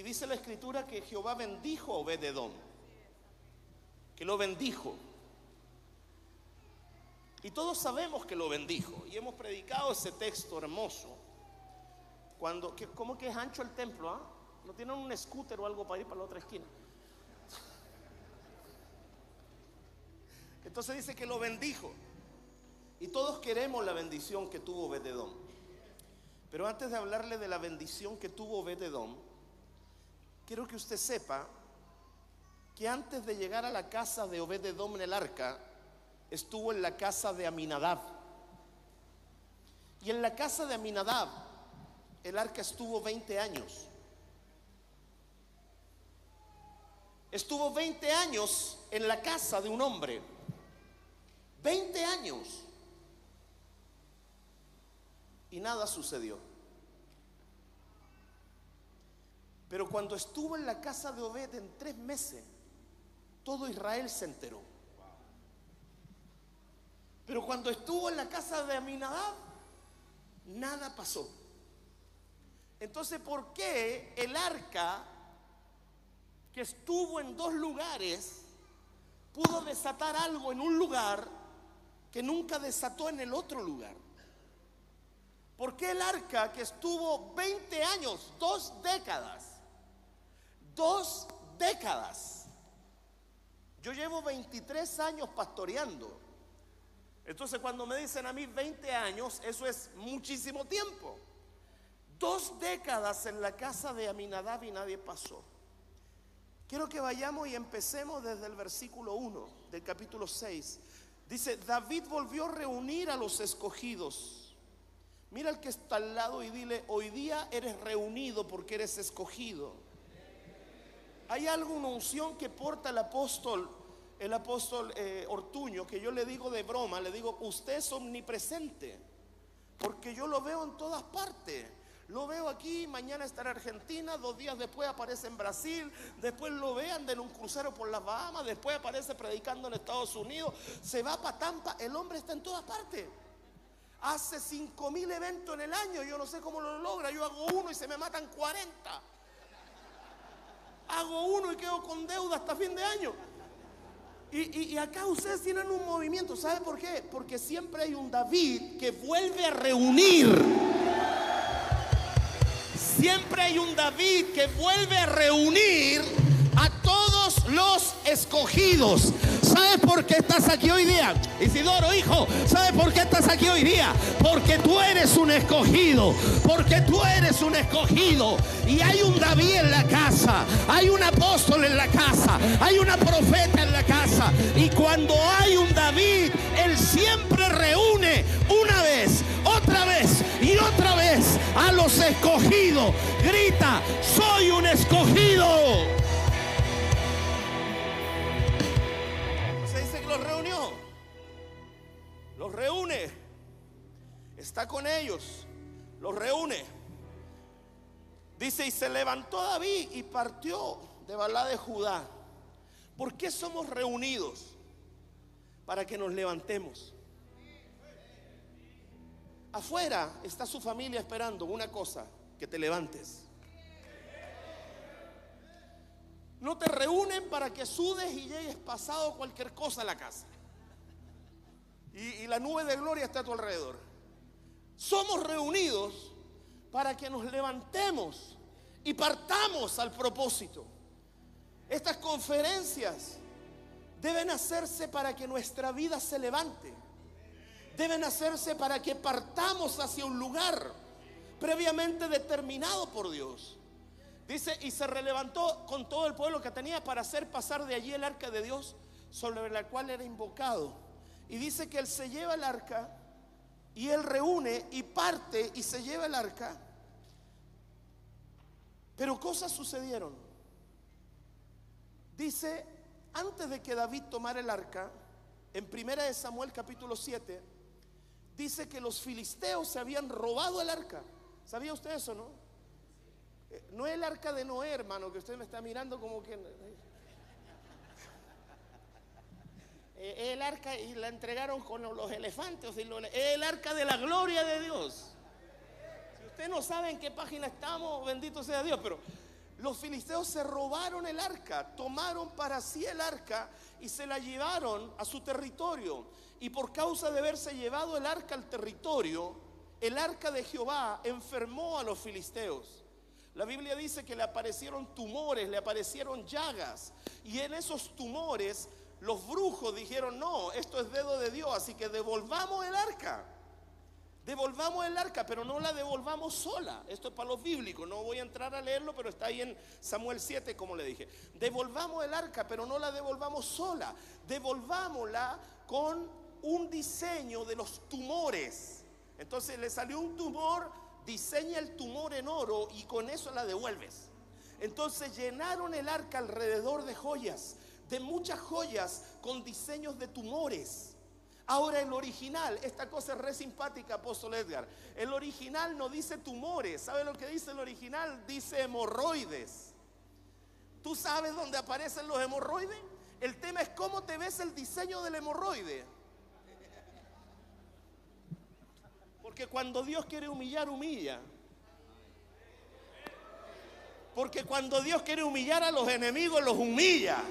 Y dice la escritura que Jehová bendijo a Obededón. Que lo bendijo. Y todos sabemos que lo bendijo. Y hemos predicado ese texto hermoso. Cuando, que, ¿Cómo que es ancho el templo? ah? ¿No tienen un scooter o algo para ir para la otra esquina? Entonces dice que lo bendijo. Y todos queremos la bendición que tuvo Obededón. Pero antes de hablarle de la bendición que tuvo Obededón, quiero que usted sepa que antes de llegar a la casa de Obededón en el arca, estuvo en la casa de Aminadab. Y en la casa de Aminadab, el arca estuvo 20 años. Estuvo 20 años en la casa de un hombre. 20 años. Y nada sucedió. Pero cuando estuvo en la casa de Obed en tres meses, todo Israel se enteró. Pero cuando estuvo en la casa de Aminadab, nada pasó. Entonces, ¿por qué el arca que estuvo en dos lugares pudo desatar algo en un lugar que nunca desató en el otro lugar? ¿Por qué el arca que estuvo 20 años, dos décadas, dos décadas? Yo llevo 23 años pastoreando. Entonces cuando me dicen a mí 20 años, eso es muchísimo tiempo. Dos décadas en la casa de Aminadab y nadie pasó. Quiero que vayamos y empecemos desde el versículo 1 del capítulo 6. Dice, David volvió a reunir a los escogidos. Mira al que está al lado y dile, hoy día eres reunido porque eres escogido. Hay alguna unción que porta el apóstol, el apóstol eh, Ortuño, que yo le digo de broma, le digo, usted es omnipresente, porque yo lo veo en todas partes. Lo veo aquí, mañana está en Argentina, dos días después aparece en Brasil, después lo vean en un crucero por las Bahamas, después aparece predicando en Estados Unidos, se va para Tampa, el hombre está en todas partes. Hace cinco mil eventos en el año, yo no sé cómo lo logra, yo hago uno y se me matan 40. Hago uno y quedo con deuda hasta fin de año. Y, y, acá ustedes tienen un movimiento, ¿sabe por qué? Porque siempre hay un David que vuelve a reunir. Siempre hay un David que vuelve a reunir a todos los escogidos. ¿Sabes por qué estás aquí hoy día? Isidoro, hijo, ¿sabes por qué estás aquí hoy día? Porque tú eres un escogido. Porque tú eres un escogido. Y hay un David en la casa. Hay un apóstol en la casa. Hay una profeta en la casa. Y cuando hay un David, él siempre reúne una vez, otra vez y otra vez a los escogidos. Grita, soy un escogido. Reúne. Está con ellos. Los reúne. Dice, y se levantó David y partió de Balá de Judá. ¿Por qué somos reunidos? Para que nos levantemos. Afuera está su familia esperando una cosa, que te levantes. No te reúnen para que sudes y llegues pasado cualquier cosa a la casa. Y, la nube de gloria está a tu alrededor. Somos reunidos para que nos levantemos y partamos al propósito. Estas conferencias deben hacerse para que nuestra vida se levante. Deben hacerse para que partamos hacia un lugar previamente determinado por Dios. Dice, y se relevantó con todo el pueblo que tenía para hacer pasar de allí el arca de Dios sobre la cual era invocado. Y dice que él se lleva el arca y él reúne y parte y se lleva el arca. Pero cosas sucedieron. Dice, antes de que David tomara el arca, en primera de Samuel capítulo 7, dice que los filisteos se habían robado el arca. ¿Sabía usted eso, no? Eh, no es el arca de Noé, hermano, que usted me está mirando como que... Eh, el arca y la entregaron con los elefantes. El arca de la gloria de Dios. Si usted no sabe en qué página estamos, bendito sea Dios, pero los filisteos se robaron el arca, tomaron para sí el arca y se la llevaron a su territorio. Y por causa de haberse llevado el arca al territorio, el arca de Jehová enfermó a los filisteos. La Biblia dice que le aparecieron tumores, le aparecieron llagas. Y en esos tumores los brujos dijeron, no, esto es dedo de Dios, así que devolvamos el arca. Devolvamos el arca, pero no la devolvamos sola. Esto es para los bíblicos, no voy a entrar a leerlo, pero está ahí en Samuel 7, como le dije. Devolvamos el arca, pero no la devolvamos sola. Devolvámosla con un diseño de los tumores. Entonces le salió un tumor, diseña el tumor en oro y con eso la devuelves. Entonces llenaron el arca alrededor de joyas de muchas joyas con diseños de tumores. Ahora el original, esta cosa es re simpática, apóstol Edgar. El original no dice tumores. ¿Sabe lo que dice el original? Dice hemorroides. ¿Tú sabes dónde aparecen los hemorroides? El tema es cómo te ves el diseño del hemorroide. Porque cuando Dios quiere humillar, humilla. Porque cuando Dios quiere humillar a los enemigos, los humilla.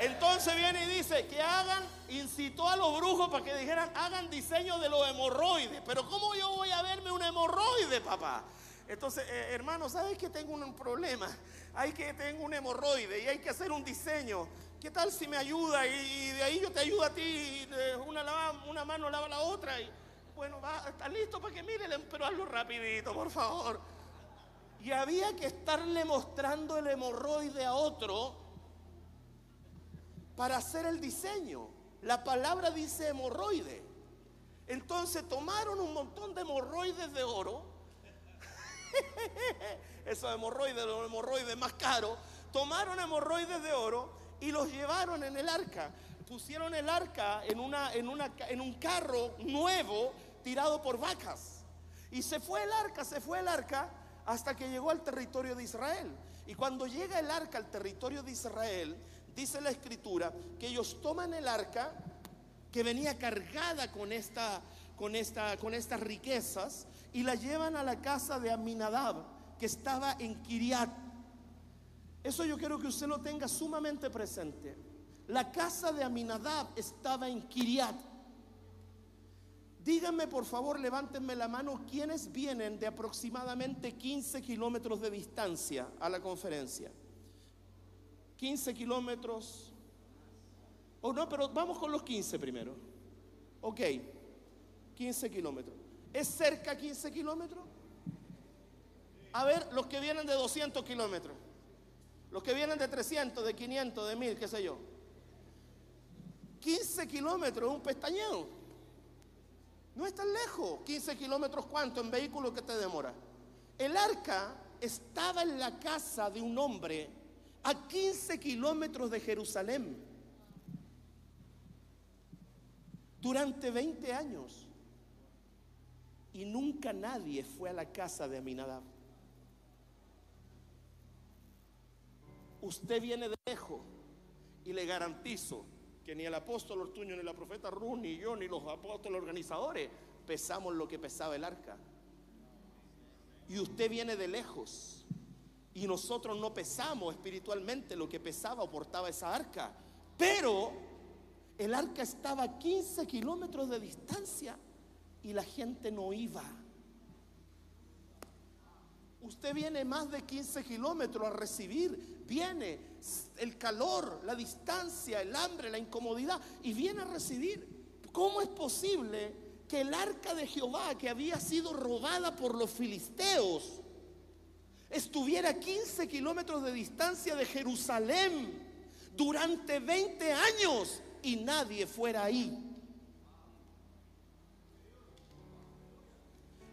Entonces viene y dice que hagan, incitó a los brujos para que dijeran, hagan diseño de los hemorroides. Pero ¿cómo yo voy a verme un hemorroide, papá? Entonces, eh, hermano, ¿sabes que tengo un problema? Hay que tengo un hemorroide y hay que hacer un diseño. ¿Qué tal si me ayuda? Y, de ahí yo te ayudo a ti. una, una mano lava la otra. Y, bueno, va, está listo para que miren, pero hazlo rapidito, por favor. Y había que estarle mostrando el hemorroide a otro para hacer el diseño. La palabra dice hemorroide. Entonces tomaron un montón de hemorroides de oro. Esos hemorroides, los hemorroides más caros. Tomaron hemorroides de oro y los llevaron en el arca. Pusieron el arca en, un carro nuevo tirado por vacas. Y se fue el arca, se fue el arca hasta que llegó al territorio de Israel. Y cuando llega el arca al territorio de Israel, dice la escritura que ellos toman el arca que venía cargada con, esta, con, esta, con estas riquezas y la llevan a la casa de Aminadab que estaba en Kiriat. Eso yo quiero que usted lo tenga sumamente presente. La casa de Aminadab estaba en Kiriat. Díganme por favor, levántenme la mano, quienes vienen de aproximadamente 15 kilómetros de distancia a la conferencia. 15 kilómetros. O no, pero vamos con los 15 primero. Ok, 15 kilómetros. ¿Es cerca 15 kilómetros? A ver, los que vienen de 200 kilómetros. Los que vienen de 300, de 500, de 1000, qué sé yo. 15 kilómetros, un pestañeo. No es tan lejos. 15 kilómetros, ¿cuánto en vehículo que te demora? El arca estaba en la casa de un hombre a 15 kilómetros de Jerusalén durante 20 años. Y nunca nadie fue a la casa de Aminadab. Usted viene de lejos y le garantizo que ni el apóstol Ortuño, ni la profeta Ruth, ni yo, ni los apóstoles organizadores pesamos lo que pesaba el arca. Y usted viene de lejos y nosotros no pesamos espiritualmente lo que pesaba o portaba esa arca. Pero el arca estaba a 15 kilómetros de distancia y la gente no iba. Usted viene más de 15 kilómetros a recibir, viene el calor, la distancia, el hambre, la incomodidad y viene a recibir. ¿Cómo es posible que el arca de Jehová que había sido robada por los filisteos estuviera a 15 kilómetros de distancia de Jerusalén durante 20 años y nadie fuera ahí.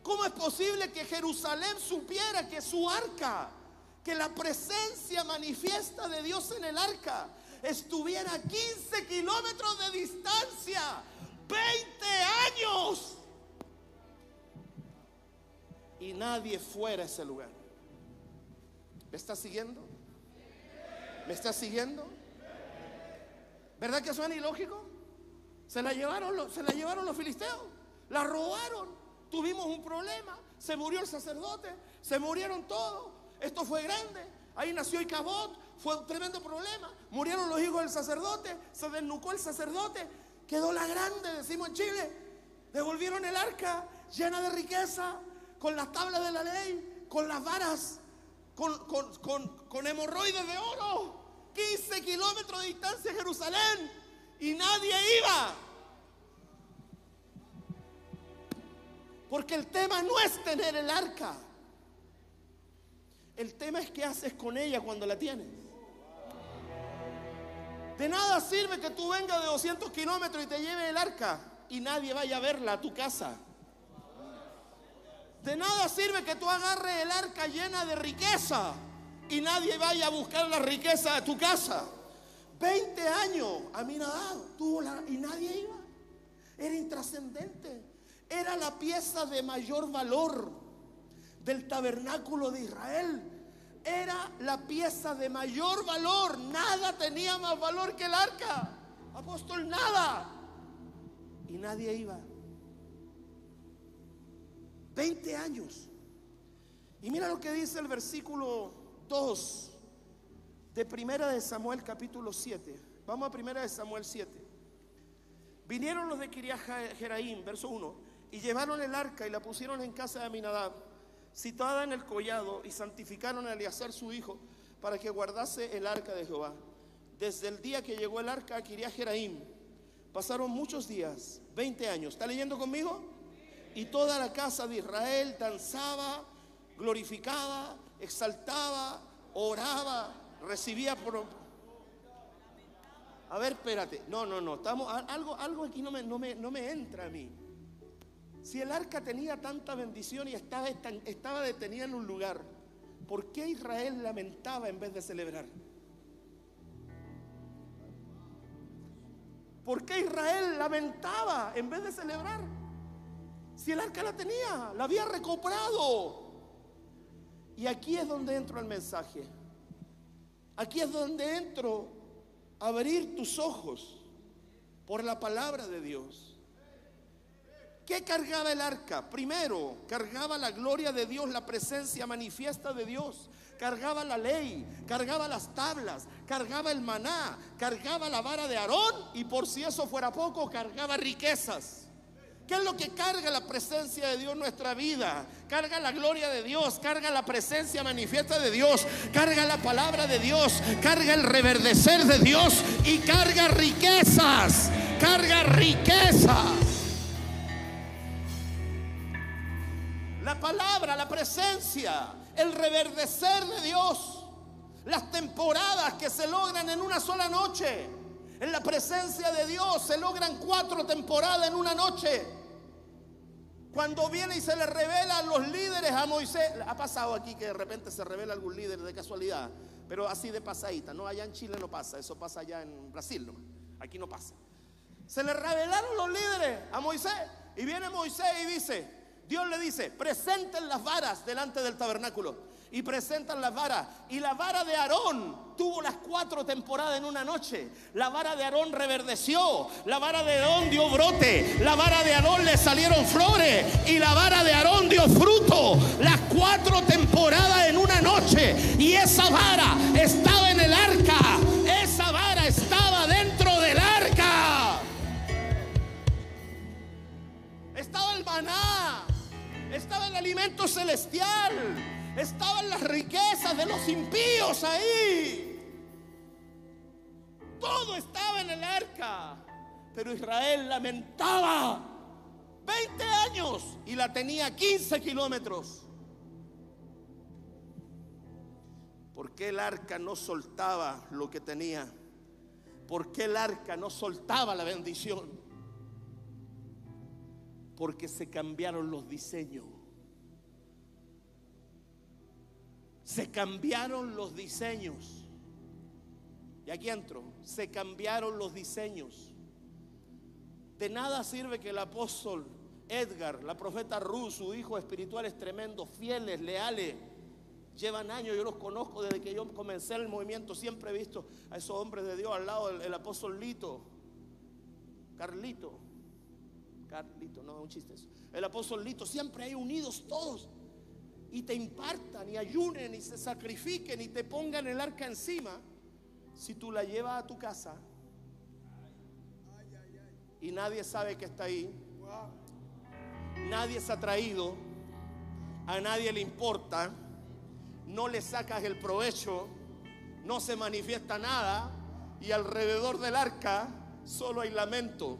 ¿Cómo es posible que Jerusalén supiera que su arca, que la presencia manifiesta de Dios en el arca estuviera a 15 kilómetros de distancia. 20 años. Y nadie fuera a ese lugar. ¿Me está siguiendo? ¿Me está siguiendo? ¿Verdad que suena ilógico? Se la llevaron, se la llevaron los filisteos. La robaron. Tuvimos un problema. Se murió el sacerdote. Se murieron todos. Esto fue grande. Ahí nació Icabot. Fue un tremendo problema. Murieron los hijos del sacerdote. Se desnucó el sacerdote. Quedó la grande, decimos en Chile. Devolvieron el arca llena de riqueza. Con las tablas de la ley. Con las varas. Con, con hemorroides de oro. 15 kilómetros de distancia de Jerusalén. Y nadie iba. Porque el tema no es tener el arca. El tema es qué haces con ella cuando la tienes. De nada sirve que tú vengas de 200 kilómetros y te lleve el arca y nadie vaya a verla a tu casa. De nada sirve que tú agarres el arca llena de riqueza y nadie vaya a buscar la riqueza a tu casa. 20 años a mi tuvo la, y nadie iba. Era intrascendente. Era la pieza de mayor valor del tabernáculo de Israel. Era la pieza de mayor valor. Nada tenía más valor que el arca. Apóstol, nada. Y nadie iba. 20 años. Y mira lo que dice el versículo 2 de Primera de Samuel capítulo 7. Vamos a Primera de Samuel 7. Vinieron los de Kiriat Jeraim, verso 1, y llevaron el arca y la pusieron en casa de Aminadab, situada en el collado, y santificaron a Eleazar su hijo para que guardase el arca de Jehová. Desde el día que llegó el arca a Kiriat Jeraim, pasaron muchos días, 20 años. ¿Está leyendo conmigo? Y toda la casa de Israel danzaba, glorificaba, exaltaba, oraba recibía por... A ver, espérate. No, no, no. Estamos, algo, algo aquí no me, no, me, no me entra a mí. Si el arca tenía tanta bendición y estaba, estaba detenida en un lugar, ¿por qué Israel lamentaba en vez de celebrar? ¿Por qué Israel lamentaba en vez de celebrar? Si el arca la tenía, la había recobrado. Y aquí es donde entro el mensaje. Aquí es donde entro a abrir tus ojos por la palabra de Dios. ¿Qué cargaba el arca? Primero, cargaba la gloria de Dios, la presencia manifiesta de Dios. Cargaba la ley, cargaba las tablas, cargaba el maná, cargaba la vara de Aarón y por si eso fuera poco, cargaba riquezas. ¿Qué es lo que carga la presencia de Dios en nuestra vida? Carga la gloria de Dios, carga la presencia manifiesta de Dios, carga la palabra de Dios, carga el reverdecer de Dios y carga riquezas, carga riqueza. La palabra, la presencia, el reverdecer de Dios, las temporadas que se logran en una sola noche. En la presencia de Dios se logran cuatro temporadas en una noche. Cuando viene y se le revela a los líderes a Moisés, ha pasado aquí que de repente se revela algún líder de casualidad, pero así de pasadita, no allá en Chile no pasa, eso pasa allá en Brasil, no, aquí no pasa. Se le revelaron los líderes a Moisés y viene Moisés y dice, Dios le dice, presenten las varas delante del tabernáculo y presentan las varas. Y la vara de Aarón tuvo las cuatro temporadas en una noche. La vara de Aarón reverdeció, la vara de Aarón dio brote, la vara de Aarón le salieron flores y la vara de Aarón dio fruto. Las cuatro temporadas en una noche. Y esa vara estaba en el arca. Esa vara estaba dentro del arca. Estaba el maná. Estaba el alimento celestial estaban las riquezas de los impíos ahí. Todo estaba en el arca. Pero Israel lamentaba 20 años y la tenía 15 kilómetros. ¿Por qué el arca no soltaba lo que tenía? ¿Por qué el arca no soltaba la bendición? Porque se cambiaron los diseños. Se cambiaron los diseños. Y aquí entro. Se cambiaron los diseños. De nada sirve que el apóstol Edgar, la profeta Ruth, su hijo espiritual es tremendo, fieles, leales. Llevan años, yo los conozco desde que yo comencé el movimiento. Siempre he visto a esos hombres de Dios al lado del apóstol Lito, Carlito. Carlito, no, es un chiste eso. El apóstol Lito, siempre hay unidos todos. Y te impartan y ayunen y se sacrifiquen y te pongan el arca encima. Si tú la llevas a tu casa y nadie sabe que está ahí, nadie se ha traído, a nadie le importa, no le sacas el provecho, no se manifiesta nada y alrededor del arca solo hay lamento.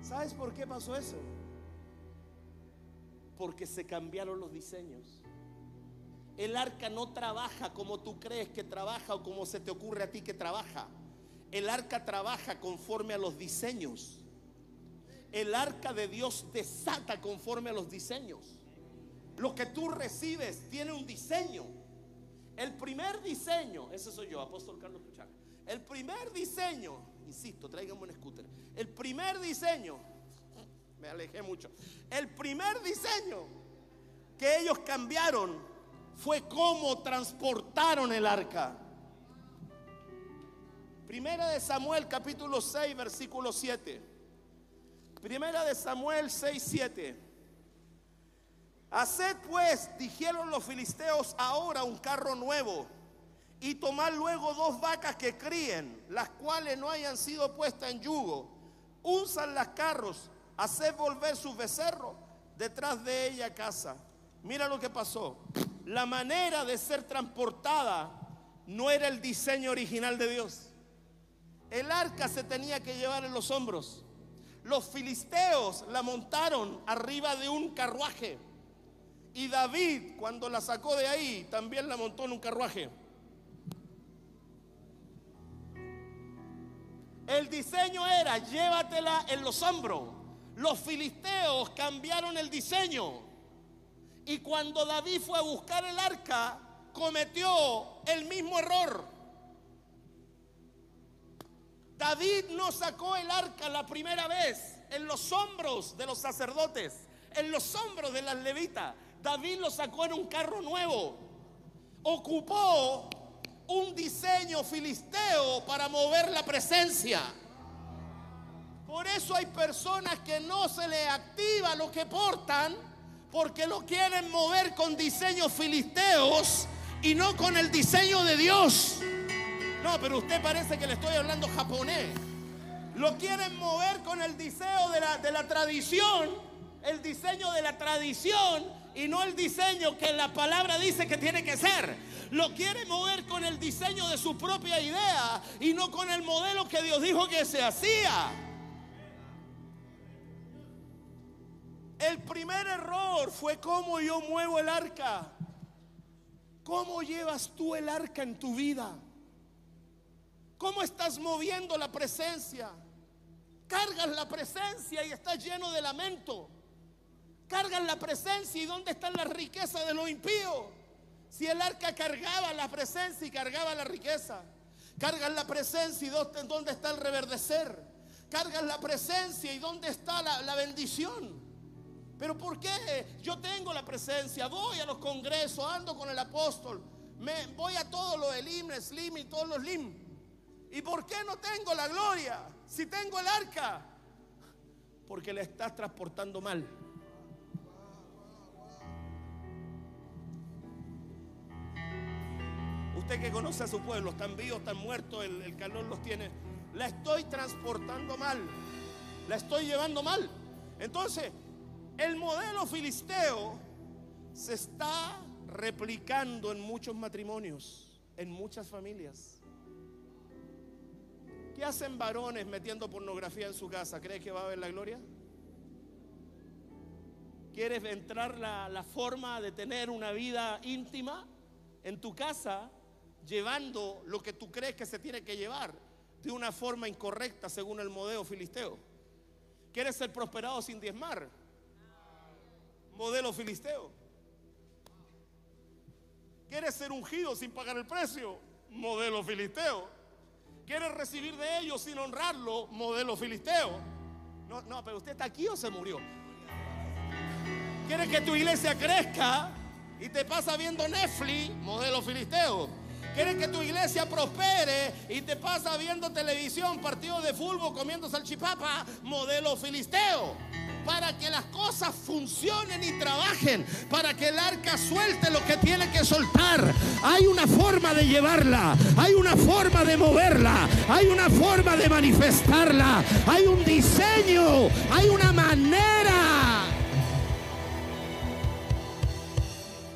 ¿Sabes por qué pasó eso? Porque se cambiaron los diseños. El arca no trabaja como tú crees que trabaja o como se te ocurre a ti que trabaja. El arca trabaja conforme a los diseños. El arca de Dios desata conforme a los diseños. Lo que tú recibes tiene un diseño. El primer diseño, ese soy yo, apóstol Carlos Puchaca. El primer diseño, insisto, tráigame un scooter. El primer diseño, me alejé mucho. El primer diseño que ellos cambiaron fue cómo transportaron el arca. Primera de Samuel capítulo 6 versículo 7. Primera de Samuel 6, 7. Haced pues, dijeron los filisteos, ahora un carro nuevo y tomar luego dos vacas que críen, las cuales no hayan sido puestas en yugo. Usan las carros, haced volver sus becerros detrás de ella a casa. Mira lo que pasó. La manera de ser transportada no era el diseño original de Dios. El arca se tenía que llevar en los hombros. Los filisteos la montaron arriba de un carruaje. Y David, cuando la sacó de ahí, también la montó en un carruaje. El diseño era, llévatela en los hombros. Los filisteos cambiaron el diseño. Y cuando David fue a buscar el arca, cometió el mismo error. David no sacó el arca la primera vez en los hombros de los sacerdotes, en los hombros de las levitas. David lo sacó en un carro nuevo. Ocupó un diseño filisteo para mover la presencia. Por eso hay personas que no se le activa lo que portan porque lo quieren mover con diseños filisteos y no con el diseño de Dios. No, pero usted parece que le estoy hablando japonés. Lo quieren mover con el diseño de la, de la tradición, el diseño de la tradición y no el diseño que la palabra dice que tiene que ser. Lo quiere mover con el diseño de su propia idea y no con el modelo que Dios dijo que se hacía. El primer error fue cómo yo muevo el arca. ¿Cómo llevas tú el arca en tu vida? ¿Cómo estás moviendo la presencia? Cargas la presencia y estás lleno de lamento. Cargas la presencia y ¿dónde están las riquezas de lo impío? Si el arca cargaba la presencia y cargaba la riqueza. Cargas la presencia y ¿dónde está el reverdecer? Cargas la presencia y ¿dónde está la, la bendición? Pero ¿por qué? Yo tengo la presencia, voy a los congresos, ando con el apóstol, voy a todos los Elim, Slim y todos los Lim. ¿Y por qué no tengo la gloria si tengo el arca? Porque la estás transportando mal. Usted que conoce a su pueblo, están vivos, están muertos, el, el calor los tiene. La estoy transportando mal. La estoy llevando mal. Entonces, el modelo filisteo se está replicando en muchos matrimonios, en muchas familias. ¿Qué hacen varones metiendo pornografía en su casa? ¿Crees que va a haber la gloria? ¿Quieres entrar la, la forma de tener una vida íntima en tu casa llevando lo que tú crees que se tiene que llevar de una forma incorrecta según el modelo filisteo? ¿Quieres ser prosperado sin diezmar? Modelo filisteo. ¿Quieres ser ungido sin pagar el precio? Modelo filisteo. ¿Quieres recibir de ellos sin honrarlo? Modelo filisteo. No, no, pero usted está aquí o se murió. ¿Quieres que tu iglesia crezca y te pasa viendo Netflix? Modelo filisteo. ¿Quieres que tu iglesia prospere y te pasa viendo televisión, partidos de fútbol, comiendo salchipapa? Modelo filisteo para que las cosas funcionen y trabajen, para que el arca suelte lo que tiene que soltar. Hay una forma de llevarla, hay una forma de moverla, hay una forma de manifestarla, hay un diseño, hay una manera.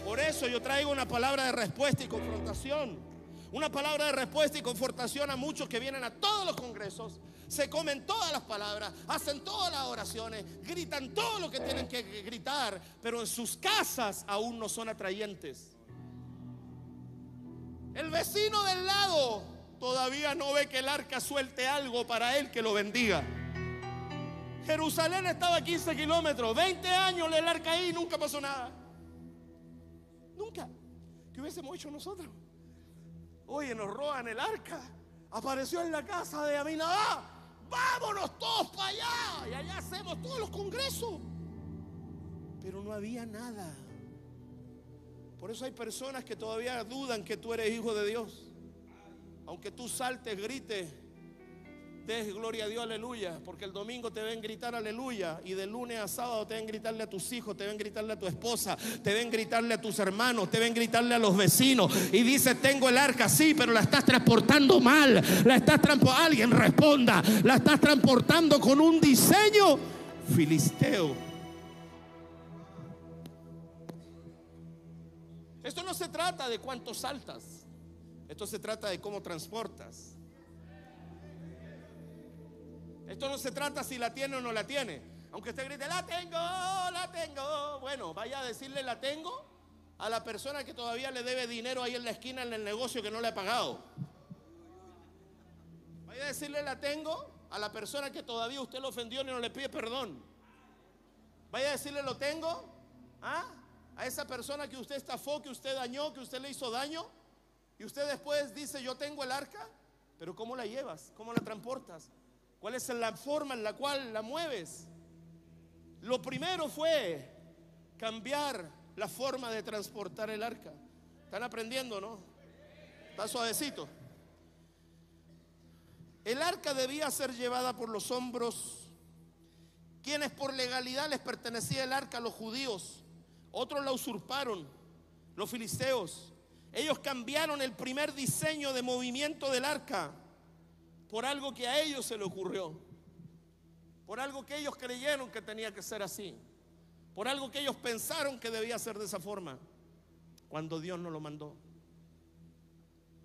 Por eso yo traigo una palabra de respuesta y confrontación. Una palabra de respuesta y confortación a muchos que vienen a todos los congresos, se comen todas las palabras, hacen todas las oraciones, gritan todo lo que tienen que gritar, pero en sus casas aún no son atrayentes. El vecino del lado todavía no ve que el arca suelte algo para él que lo bendiga. Jerusalén estaba a 15 kilómetros, 20 años el arca ahí, nunca pasó nada. Nunca. ¿Qué hubiésemos hecho nosotros? Oye, nos roban el arca. Apareció en la casa de Aminadá. Vámonos todos para allá. Y allá hacemos todos los congresos. Pero no había nada. Por eso hay personas que todavía dudan que tú eres hijo de Dios. Aunque tú saltes, grites des gloria a Dios, aleluya, porque el domingo te ven gritar aleluya y de lunes a sábado te ven gritarle a tus hijos, te ven gritarle a tu esposa, te ven gritarle a tus hermanos, te ven gritarle a los vecinos y dice, tengo el arca, sí, pero la estás transportando mal, la estás transportando, alguien responda, la estás transportando con un diseño filisteo. Esto no se trata de cuánto saltas, esto se trata de cómo transportas. Esto no se trata si la tiene o no la tiene. Aunque usted grite, la tengo, la tengo. Bueno, vaya a decirle la tengo a la persona que todavía le debe dinero ahí en la esquina en el negocio que no le ha pagado. Vaya a decirle la tengo a la persona que todavía usted lo ofendió y no le pide perdón. Vaya a decirle lo tengo ¿ah? a esa persona que usted estafó, que usted dañó, que usted le hizo daño. Y usted después dice, yo tengo el arca, pero ¿cómo la llevas? ¿Cómo la transportas? ¿Cuál es la forma en la cual la mueves? Lo primero fue cambiar la forma de transportar el arca. ¿Están aprendiendo, no? Está suavecito. El arca debía ser llevada por los hombros, quienes por legalidad les pertenecía el arca los judíos. Otros la usurparon, los filisteos. Ellos cambiaron el primer diseño de movimiento del arca por algo que a ellos se le ocurrió, por algo que ellos creyeron que tenía que ser así, por algo que ellos pensaron que debía ser de esa forma, cuando Dios no lo mandó.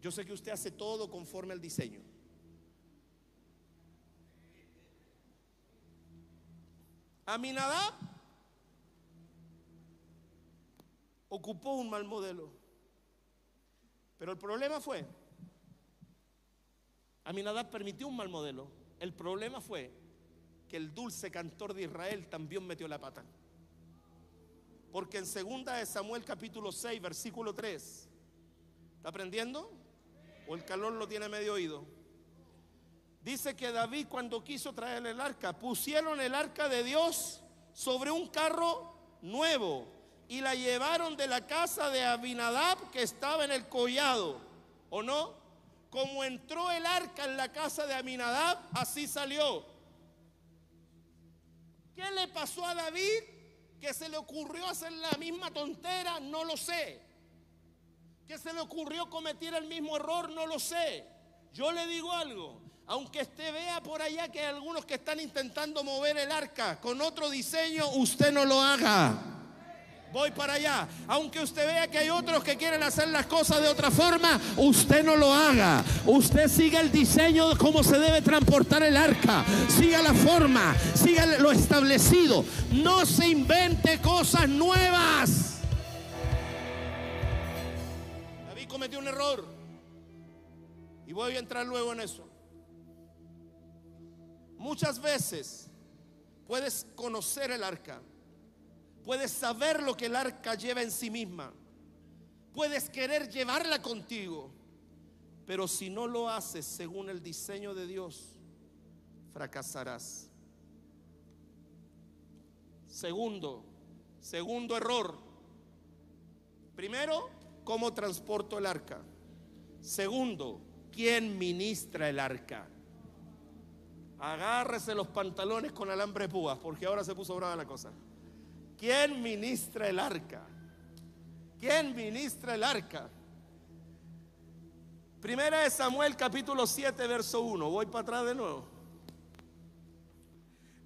Yo sé que usted hace todo conforme al diseño. Aminadab ocupó un mal modelo. Pero el problema fue Aminadab permitió un mal modelo. El problema fue que el dulce cantor de Israel también metió la pata. Porque en segunda de Samuel capítulo 6, versículo 3, ¿está aprendiendo? ¿O el calor lo tiene medio oído? Dice que David cuando quiso traer el arca, pusieron el arca de Dios sobre un carro nuevo y la llevaron de la casa de Abinadab que estaba en el collado, ¿o no? Como entró el arca en la casa de Aminadab, así salió. ¿Qué le pasó a David? Que se le ocurrió hacer la misma tontera, no lo sé. ¿Qué se le ocurrió cometer el mismo error? No lo sé. Yo le digo algo. Aunque usted vea por allá que hay algunos que están intentando mover el arca con otro diseño, usted no lo haga voy para allá. Aunque usted vea que hay otros que quieren hacer las cosas de otra forma, usted no lo haga. Usted siga el diseño de cómo se debe transportar el arca. Siga la forma, siga lo establecido. No se invente cosas nuevas. David cometió un error. Y voy a entrar luego en eso. Muchas veces puedes conocer el arca Puedes saber lo que el arca lleva en sí misma. Puedes querer llevarla contigo. Pero si no lo haces según el diseño de Dios, fracasarás. Segundo, segundo error. Primero, ¿cómo transporto el arca? Segundo, ¿quién ministra el arca? Agárrese los pantalones con alambre de púas, porque ahora se puso brava la cosa. ¿Quién ministra el arca? ¿Quién ministra el arca? Primera de Samuel capítulo 7, verso 1. Voy para atrás de nuevo.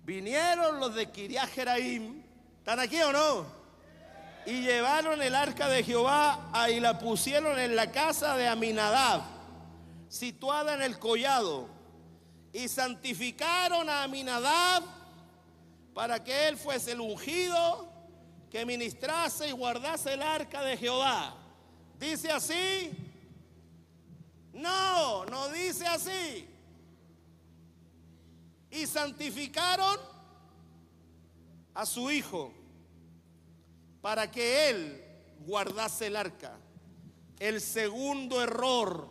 Vinieron los de Kiriat Jeraim. ¿Están aquí o no? Y llevaron el arca de Jehová y la pusieron en la casa de Aminadab, situada en el collado. Y santificaron a Aminadab para que él fuese el ungido que ministrase y guardase el arca de Jehová. Dice así, no, no dice así. Y santificaron a su hijo para que él guardase el arca. El segundo error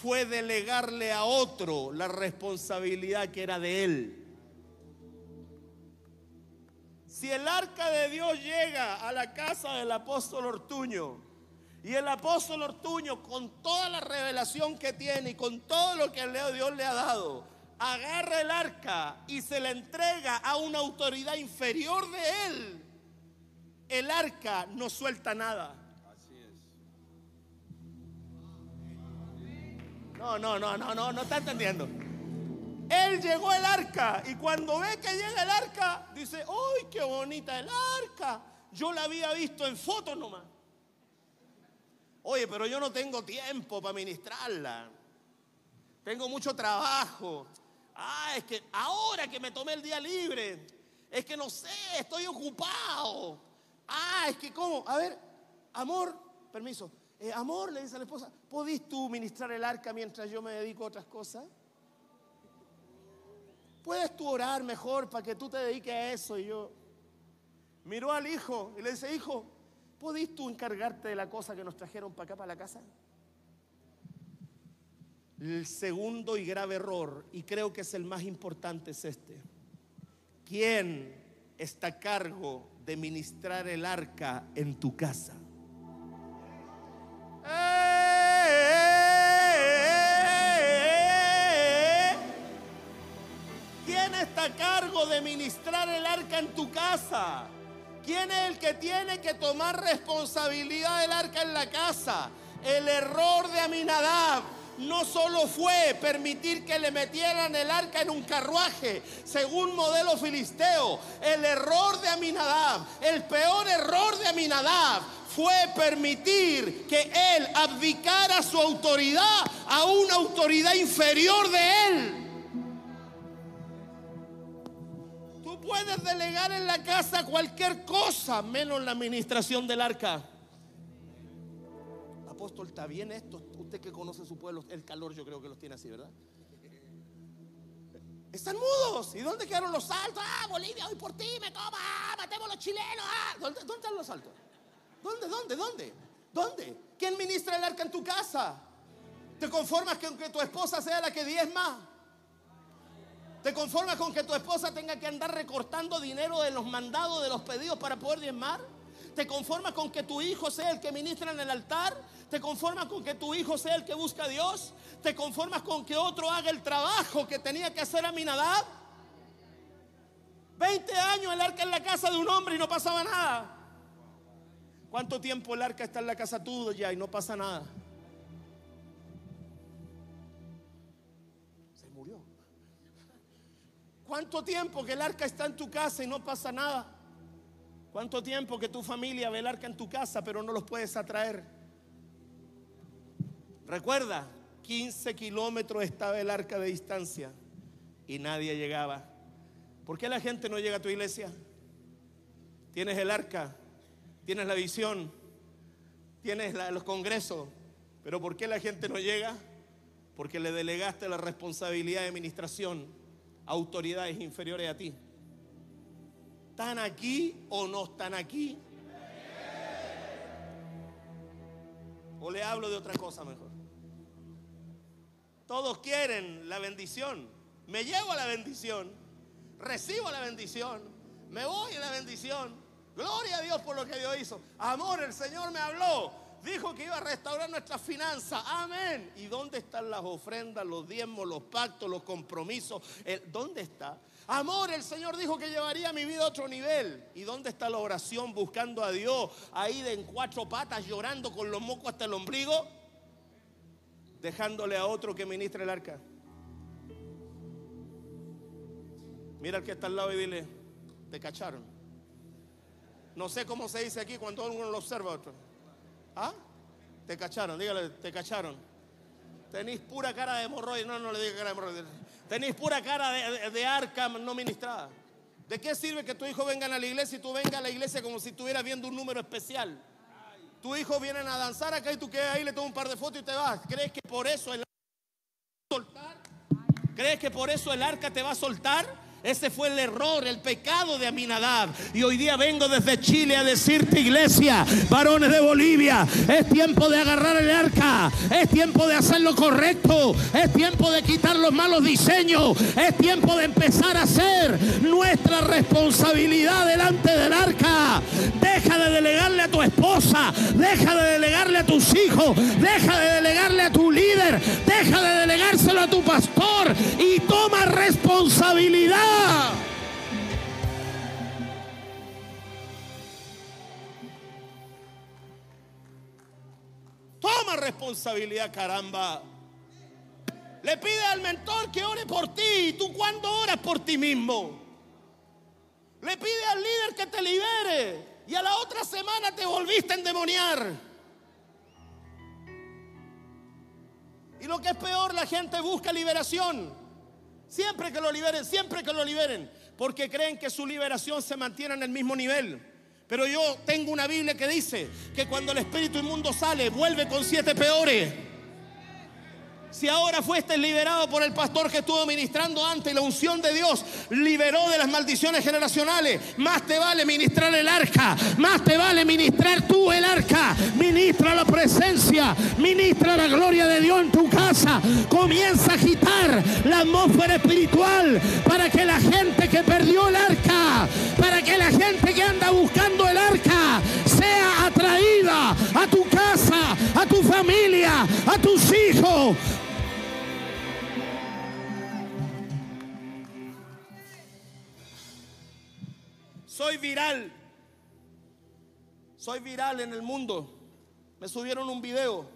fue delegarle a otro la responsabilidad que era de él. Si el arca de Dios llega a la casa del apóstol Ortuño, y el apóstol Ortuño, con toda la revelación que tiene y con todo lo que Dios le ha dado, agarra el arca y se la entrega a una autoridad inferior de él, el arca no suelta nada. No, no, no, no, no, no está entendiendo. Él llegó el arca y cuando ve que llega el arca, dice, ¡ay, qué bonita el arca! Yo la había visto en fotos nomás. Oye, pero yo no tengo tiempo para ministrarla. Tengo mucho trabajo. Ah, es que ahora que me tomé el día libre, es que no sé, estoy ocupado. Ah, es que cómo, a ver, amor, permiso. Eh, amor, le dice a la esposa, ¿podís tú ministrar el arca mientras yo me dedico a otras cosas? ¿Puedes tú orar mejor para que tú te dediques a eso? Y yo miró al hijo y le dice, hijo, ¿Podís tú encargarte de la cosa que nos trajeron para acá, para la casa? El segundo y grave error, y creo que es el más importante, es este. ¿Quién está a cargo de ministrar el arca en tu casa? ¿Quién está a cargo de ministrar el arca en tu casa? ¿Quién es el que tiene que tomar responsabilidad del arca en la casa? El error de Aminadab no solo fue permitir que le metieran el arca en un carruaje, según modelo filisteo. El error de Aminadab, el peor error de Aminadab fue permitir que él abdicara su autoridad a una autoridad inferior de él. Puedes delegar en la casa cualquier cosa, menos la administración del arca. Apóstol, ¿está bien esto? Usted que conoce su pueblo, el calor yo creo que los tiene así, ¿verdad? Están mudos. ¿Y dónde quedaron los saltos? Ah, Bolivia, hoy por ti me toma. Ah, matemos los chilenos. Ah, ¿dónde, ¿Dónde están los saltos? ¿Dónde, dónde, dónde? ¿Dónde? ¿Quién ministra el arca en tu casa? ¿Te conformas con que tu esposa sea la que diezma? ¿Te conformas con que tu esposa tenga que andar recortando dinero de los mandados, de los pedidos para poder diezmar? ¿Te conformas con que tu hijo sea el que ministra en el altar? ¿Te conformas con que tu hijo sea el que busca a Dios? ¿Te conformas con que otro haga el trabajo que tenía que hacer a Minadab? 20 años el arca en la casa de un hombre y no pasaba nada. ¿Cuánto tiempo el arca está en la casa tuya y no pasa nada? ¿Cuánto tiempo que el arca está en tu casa y no pasa nada? ¿Cuánto tiempo que tu familia ve el arca en tu casa pero no los puedes atraer? Recuerda, 15 kilómetros estaba el arca de distancia y nadie llegaba. ¿Por qué la gente no llega a tu iglesia? Tienes el arca, tienes la visión, tienes los congresos, pero ¿por qué la gente no llega? Porque le delegaste la responsabilidad de administración autoridades inferiores a ti. ¿Están aquí o no están aquí? ¿O le hablo de otra cosa mejor? Todos quieren la bendición. Me llevo la bendición. Recibo la bendición. Me voy a la bendición. Gloria a Dios por lo que Dios hizo. Amor, el Señor me habló. Dijo que iba a restaurar nuestras finanzas. Amén. ¿Y dónde están las ofrendas, los diezmos, los pactos, los compromisos? ¿Dónde está? Amor, el Señor dijo que llevaría mi vida a otro nivel. ¿Y dónde está la oración buscando a Dios? Ahí de en cuatro patas, llorando con los mocos hasta el ombligo, dejándole a otro que ministre el arca. Mira al que está al lado y dile, te cacharon. No sé cómo se dice aquí cuando uno lo observa otro. ¿Ah? Te cacharon, dígale, te cacharon. Tenéis pura cara de hemorroides. No, no le diga cara de hemorroides. Tenéis pura cara de, arca no ministrada. ¿De qué sirve que tu hijo venga a la iglesia y tú vengas a la iglesia como si estuvieras viendo un número especial? Tu hijo viene a danzar acá y tú quedas ahí, le tomas un par de fotos y te vas. ¿Crees que por eso el arca te va a soltar? ¿Crees que por eso el arca te va a soltar? Ese fue el error, el pecado de Aminadab. Y hoy día vengo desde Chile a decirte, iglesia, varones de Bolivia, es tiempo de agarrar el arca, es tiempo de hacer lo correcto, es tiempo de quitar los malos diseños, es tiempo de empezar a hacer nuestra responsabilidad delante del arca. Deja de delegarle a tu esposa, deja de delegarle a tus hijos, deja de delegarle a tu líder, deja de delegárselo a tu pastor y toma responsabilidad. Toma responsabilidad, caramba. Le pide al mentor que ore por ti. ¿Y tú cuándo oras por ti mismo? Le pide al líder que te libere. Y a la otra semana te volviste a endemoniar. Y lo que es peor, la gente busca liberación. Siempre que lo liberen, siempre que lo liberen. Porque creen que su liberación se mantiene en el mismo nivel. Pero yo tengo una Biblia que dice que cuando el espíritu inmundo sale, vuelve con siete peores. Si ahora fuiste liberado por el pastor que estuvo ministrando antes, la unción de Dios liberó de las maldiciones generacionales, más te vale ministrar el arca, más te vale ministrar tú el arca. Ministra la presencia, ministra la gloria de Dios en tu casa. Comienza a agitar la atmósfera espiritual para que la gente que perdió el arca, para que la gente que anda buscando el arca sea atraída a tu casa, a tu familia, a tus hijos Soy viral. Soy viral en el mundo. Me subieron un video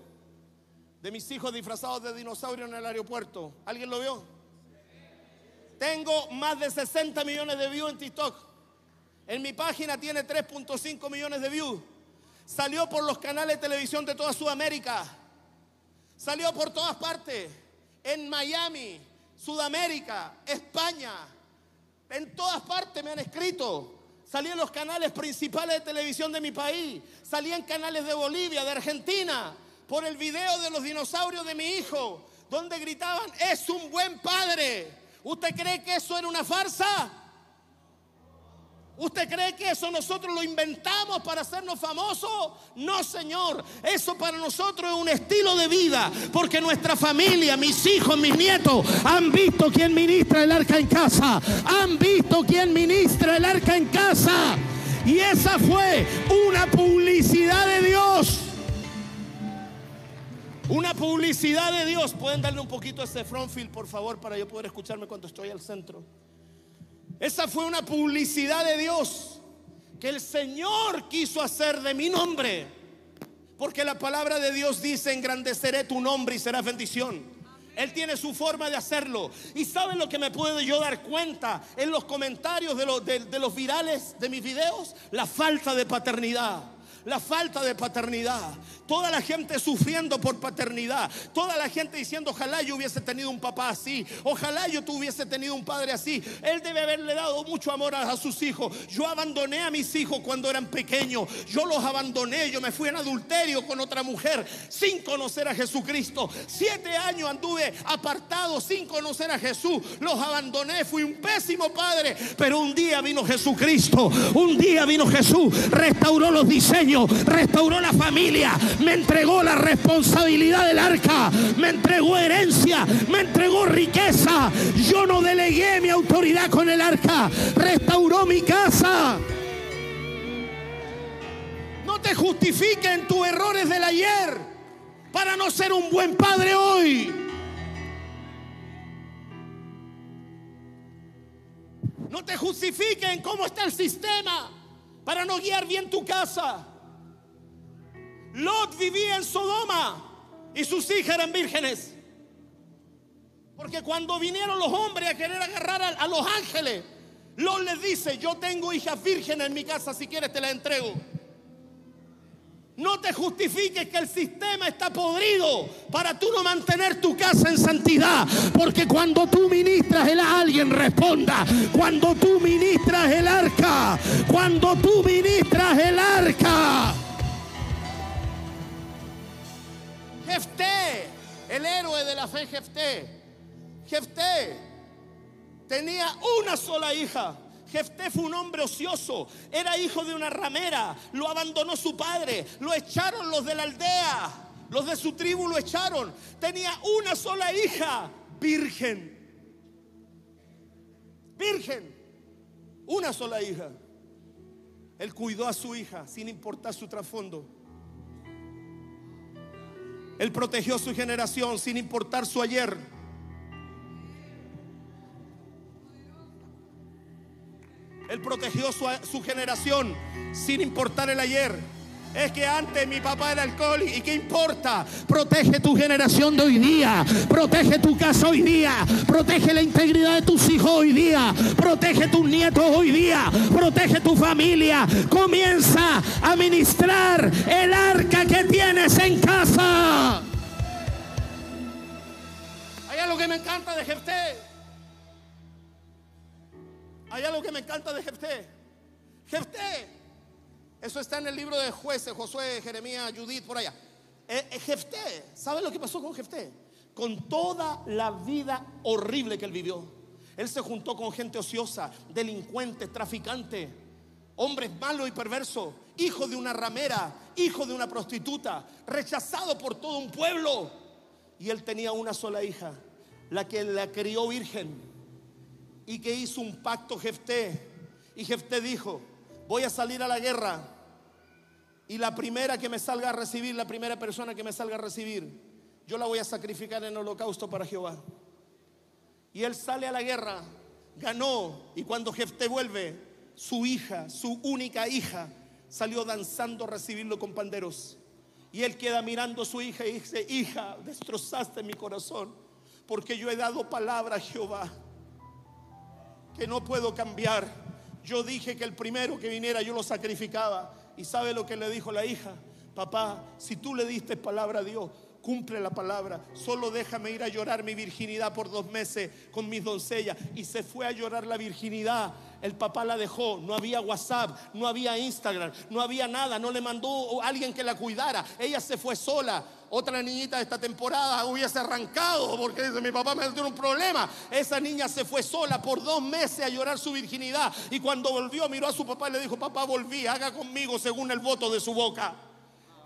de mis hijos disfrazados de dinosaurio en el aeropuerto. ¿Alguien lo vio? Tengo más de 60 millones de views en TikTok. En mi página tiene 3.5 millones de views. Salió por los canales de televisión de toda Sudamérica. Salió por todas partes. En Miami, Sudamérica, España. En todas partes me han escrito. Salí en los canales principales de televisión de mi país. Salí en canales de Bolivia, de Argentina, por el video de los dinosaurios de mi hijo, donde gritaban, es un buen padre. ¿Usted cree que eso era una farsa? ¿Usted cree que eso nosotros lo inventamos para hacernos famosos? No, Señor. Eso para nosotros es un estilo de vida. Porque nuestra familia, mis hijos, mis nietos, han visto quién ministra el arca en casa. Han visto quién ministra el arca en casa. Y esa fue una publicidad de Dios. Una publicidad de Dios. Pueden darle un poquito a ese front field, por favor, para yo poder escucharme cuando estoy al centro. Esa fue una publicidad de Dios que el Señor quiso hacer de mi nombre. Porque la palabra de Dios dice, engrandeceré tu nombre y será bendición. Él tiene su forma de hacerlo. ¿Y saben lo que me puedo yo dar cuenta en los comentarios de los, de los virales de mis videos? La falta de paternidad la falta de paternidad. Toda la gente sufriendo por paternidad. Toda la gente diciendo, ojalá yo hubiese tenido un papá así. Ojalá yo tuviese tenido un padre así. Él debe haberle dado mucho amor a, sus hijos. Yo abandoné a mis hijos cuando eran pequeños. Yo los abandoné. Yo me fui en adulterio con otra mujer sin conocer a Jesucristo. Siete años anduve apartado sin conocer a Jesús. Los abandoné. Fui un pésimo padre. Pero un día vino Jesucristo. Un día vino Jesús. Restauró los diseños. Restauró la familia. Me entregó la responsabilidad del arca. Me entregó herencia. Me entregó riqueza. Yo no delegué mi autoridad con el arca. Restauró mi casa. No te justifiquen tus errores del ayer para no ser un buen padre hoy. No te justifiquen cómo está el sistema para no guiar bien tu casa. Lot vivía en Sodoma y sus hijas eran vírgenes. Porque cuando vinieron los hombres a querer agarrar a, los ángeles, Lot les dice, yo tengo hijas vírgenes en mi casa, si quieres te las entrego. No te justifiques que el sistema está podrido para tú no mantener tu casa en santidad. Porque cuando tú ministras el alguien responda. Cuando tú ministras el arca. Cuando tú ministras el arca. Jefté, el héroe de la fe Jefté. Jefté tenía una sola hija. Jefté fue un hombre ocioso, era hijo de una ramera, lo abandonó su padre, lo echaron los de la aldea, los de su tribu lo echaron. Tenía una sola hija, virgen. Virgen, una sola hija. Él cuidó a su hija sin importar su trasfondo. Él protegió su generación sin importar su ayer. Él protegió su, generación sin importar el ayer. Es que antes mi papá era alcohólico. ¿Y qué importa? Protege tu generación de hoy día. Protege tu casa hoy día. Protege la integridad de tus hijos hoy día. Protege tus nietos hoy día. Protege tu familia. Comienza a ministrar el arca que tienes en casa. Hay algo que me encanta de Jefté. Hay algo que me encanta de Jefté. Jefté. Eso está en el libro de jueces, Josué, Jeremías, Judith, por allá. Eh, eh, Jefté, ¿sabe lo que pasó con Jefté? Con toda la vida horrible que él vivió. Él se juntó con gente ociosa, delincuentes, traficantes, hombres malos y perversos, hijo de una ramera, hijo de una prostituta, rechazado por todo un pueblo. Y él tenía una sola hija, la que la crió virgen y que hizo un pacto Jefté. Y Jefté dijo, voy a salir a la guerra y la primera que me salga a recibir, la primera persona que me salga a recibir, yo la voy a sacrificar en holocausto para Jehová. Y él sale a la guerra, ganó y cuando Jefté vuelve, su hija, su única hija, salió danzando a recibirlo con panderos. Y él queda mirando a su hija y dice, hija, destrozaste mi corazón porque yo he dado palabra a Jehová que no puedo cambiar. Yo dije que el primero que viniera yo lo sacrificaba. ¿Y sabe lo que le dijo la hija? Papá, si tú le diste palabra a Dios, cumple la palabra. Solo déjame ir a llorar mi virginidad por dos meses con mis doncellas. Y se fue a llorar la virginidad. El papá la dejó. No había WhatsApp, no había Instagram, no había nada. No le mandó alguien que la cuidara. Ella se fue sola otra niñita de esta temporada hubiese arrancado porque dice, mi papá me dio un problema. Esa niña se fue sola por dos meses a llorar su virginidad y cuando volvió miró a su papá y le dijo, papá volví, haga conmigo según el voto de su boca.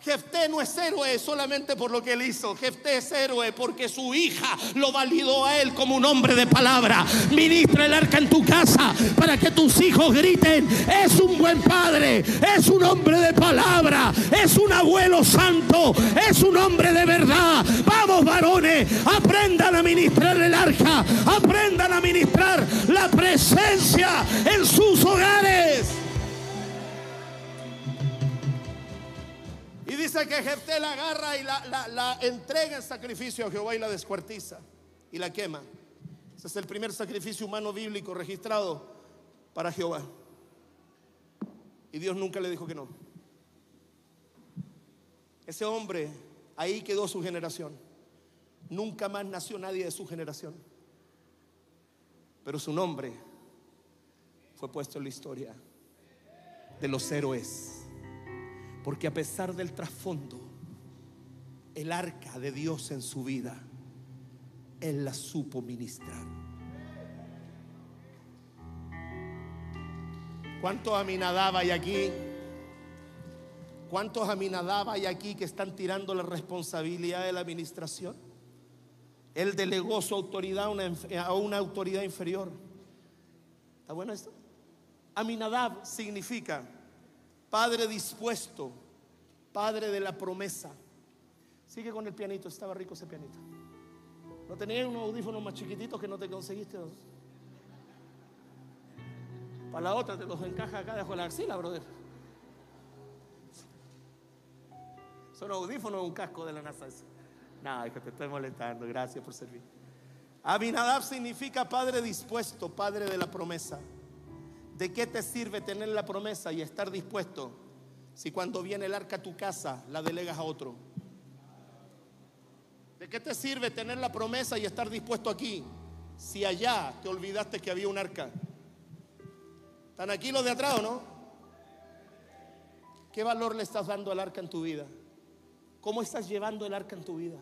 Jefté no es héroe solamente por lo que él hizo. Jefté es héroe porque su hija lo validó a él como un hombre de palabra. Ministra el arca en tu casa para que tus hijos griten, es un buen padre, es un hombre de palabra, es un abuelo santo, es un hombre de verdad. Vamos varones, aprendan a ministrar el arca, aprendan a ministrar la presencia en sus hogares. Dice que Jefté la agarra y la, entrega en sacrificio a Jehová y la descuartiza y la quema. Ese es el primer sacrificio humano bíblico registrado para Jehová. Y Dios nunca le dijo que no. Ese hombre, ahí quedó su generación. Nunca más nació nadie de su generación. Pero su nombre fue puesto en la historia de los héroes. Porque a pesar del trasfondo, el arca de Dios en su vida, Él la supo ministrar. ¿Cuántos Aminadab hay aquí? ¿Cuántos Aminadab hay aquí que están tirando la responsabilidad de la administración? Él delegó su autoridad a una, autoridad inferior. ¿Está bueno esto? Aminadab significa padre dispuesto, padre de la promesa. Sigue con el pianito, estaba rico ese pianito. ¿No tenías unos audífonos más chiquititos que no te conseguiste? Para la otra te los encaja acá debajo de la axila, brother. Son audífonos o un casco de la NASA. No, que te estoy molestando. Gracias por servir. Abinadab significa padre dispuesto, padre de la promesa. ¿De qué te sirve tener la promesa y estar dispuesto si cuando viene el arca a tu casa la delegas a otro? ¿De qué te sirve tener la promesa y estar dispuesto aquí si allá te olvidaste que había un arca? ¿Están aquí los de atrás o no? ¿Qué valor le estás dando al arca en tu vida? ¿Cómo estás llevando el arca en tu vida?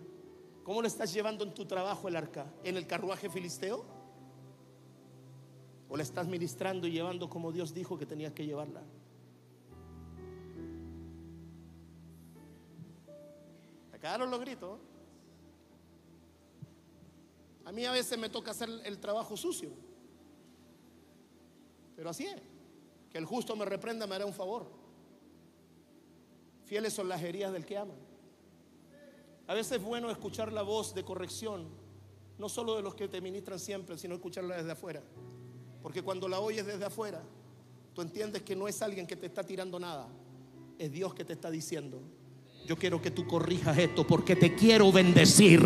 ¿Cómo lo estás llevando en tu trabajo el arca? ¿En el carruaje filisteo? ¿O la estás ministrando y llevando como Dios dijo que tenías que llevarla? Acabaron los gritos. A mí a veces me toca hacer el trabajo sucio. Pero así es. Que el justo me reprenda me hará un favor. Fieles son las heridas del que ama. A veces es bueno escuchar la voz de corrección, no solo de los que te ministran siempre, sino escucharla desde afuera. Porque cuando la oyes desde afuera, tú entiendes que no es alguien que te está tirando nada, es Dios que te está diciendo. Yo quiero que tú corrijas esto porque te quiero bendecir.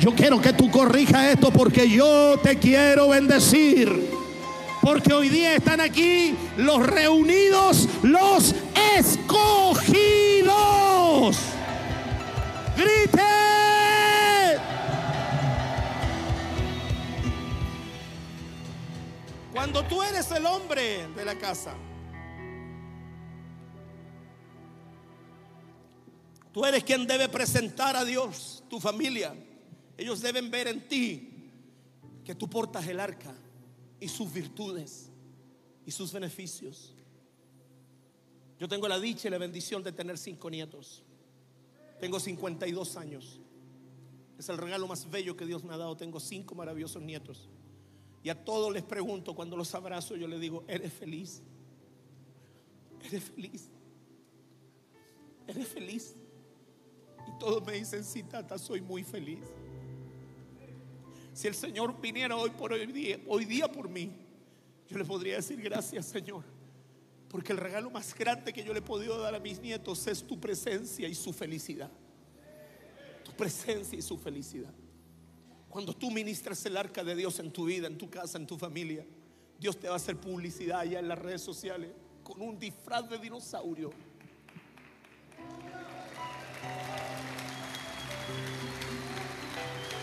Yo quiero que tú corrijas esto porque yo te quiero bendecir. Porque hoy día están aquí los reunidos, los escogidos. Cuando tú eres el hombre de la casa, tú eres quien debe presentar a Dios, tu familia. Ellos deben ver en ti que tú portas el arca y sus virtudes y sus beneficios. Yo tengo la dicha y la bendición de tener cinco nietos. Tengo 52 años. Es el regalo más bello que Dios me ha dado. Tengo cinco maravillosos nietos. Y a todos les pregunto cuando los abrazo, yo les digo, ¿eres feliz? ¿Eres feliz? ¿Eres feliz? Y todos me dicen, sí, tata, soy muy feliz. Si el Señor viniera hoy por hoy día, hoy día por mí, yo le podría decir gracias, Señor. Porque el regalo más grande que yo le he podido dar a mis nietos es tu presencia y su felicidad. Tu presencia y su felicidad. Cuando tú ministras el arca de Dios en tu vida, en tu casa, en tu familia, Dios te va a hacer publicidad allá en las redes sociales con un disfraz de dinosaurio.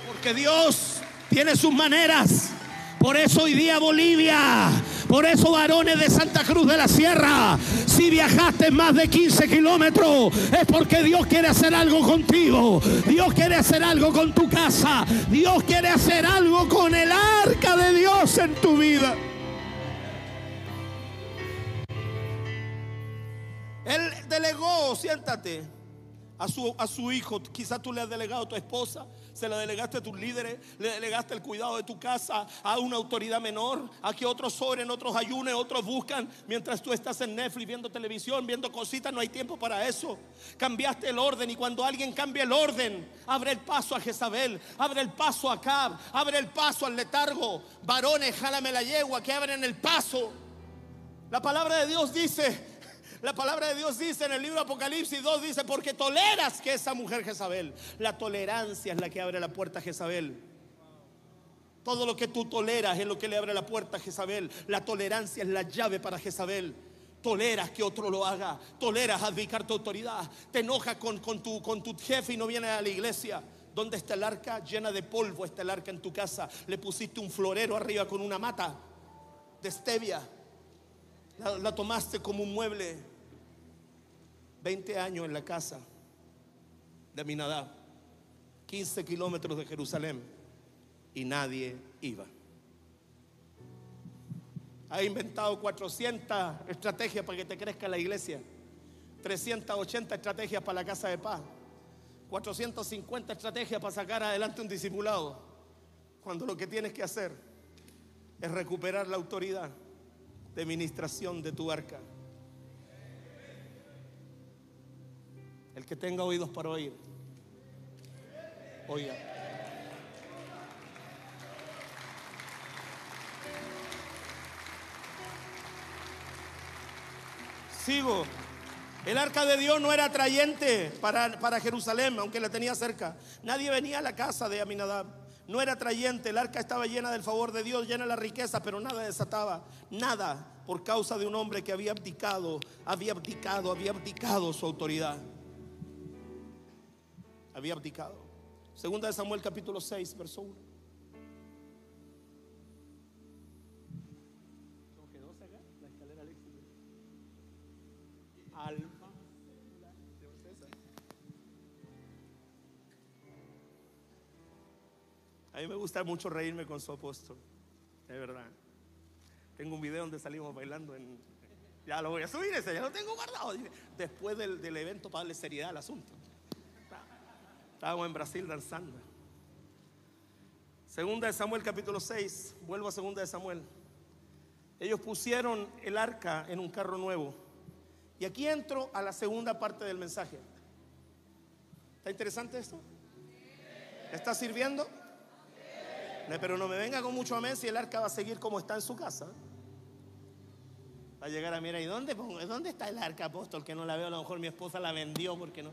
Porque Dios tiene sus maneras. Por eso hoy día Bolivia, por eso varones de Santa Cruz de la Sierra, si viajaste más de 15 kilómetros, es porque Dios quiere hacer algo contigo. Dios quiere hacer algo con tu casa. Dios quiere hacer algo con el arca de Dios en tu vida. Él delegó, siéntate, a su, a su hijo. Quizás tú le has delegado a tu esposa se la delegaste a tus líderes, le delegaste el cuidado de tu casa a una autoridad menor, a que otros oren, otros ayunen, otros buscan, mientras tú estás en Netflix viendo televisión, viendo cositas, no hay tiempo para eso. Cambiaste el orden y cuando alguien cambia el orden, abre el paso a Jezabel, abre el paso a Cab, abre el paso al letargo, varones, jálame la yegua, que abren el paso. La palabra de Dios dice, la palabra de Dios dice en el libro Apocalipsis 2, dice, porque toleras que esa mujer Jezabel. La tolerancia es la que abre la puerta a Jezabel. Todo lo que tú toleras es lo que le abre la puerta a Jezabel. La tolerancia es la llave para Jezabel. Toleras que otro lo haga. Toleras advicar tu autoridad. Te enojas con, con, tu, con tu jefe y no vienes a la iglesia. ¿Dónde está el arca? Llena de polvo está el arca en tu casa. Le pusiste un florero arriba con una mata de stevia. La tomaste como un mueble. 20 años en la casa de Aminadab. 15 kilómetros de Jerusalén. Y nadie iba. Ha inventado 400 estrategias para que te crezca la iglesia. 380 estrategias para la casa de paz. 450 estrategias para sacar adelante un discipulado. Cuando lo que tienes que hacer es recuperar la autoridad de ministración de tu arca. El que tenga oídos para oír, oiga. Sigo. El arca de Dios no era atrayente para, para, Jerusalén, aunque la tenía cerca. Nadie venía a la casa de Aminadab. No era atrayente. El arca estaba llena del favor de Dios, llena de la riqueza, pero nada desataba. Nada por causa de un hombre que había abdicado, había abdicado, había abdicado su autoridad. Había abdicado. Segunda de Samuel capítulo 6, verso 1. Alma. A mí me gusta mucho reírme con su apóstol, de verdad. Tengo un video donde salimos bailando en... Ya lo voy a subir ese, ya lo tengo guardado. Después del, del evento para darle seriedad al asunto. Estábamos en Brasil danzando. Segunda de Samuel capítulo 6, vuelvo a segunda de Samuel. Ellos pusieron el arca en un carro nuevo. Y aquí entro a la segunda parte del mensaje. ¿Está interesante esto? ¿Está sirviendo? Pero no me venga con mucho amén si el arca va a seguir como está en su casa. Va a llegar a mirar, ¿y dónde, dónde está el arca apóstol? Que no la veo, a lo mejor mi esposa la vendió porque no.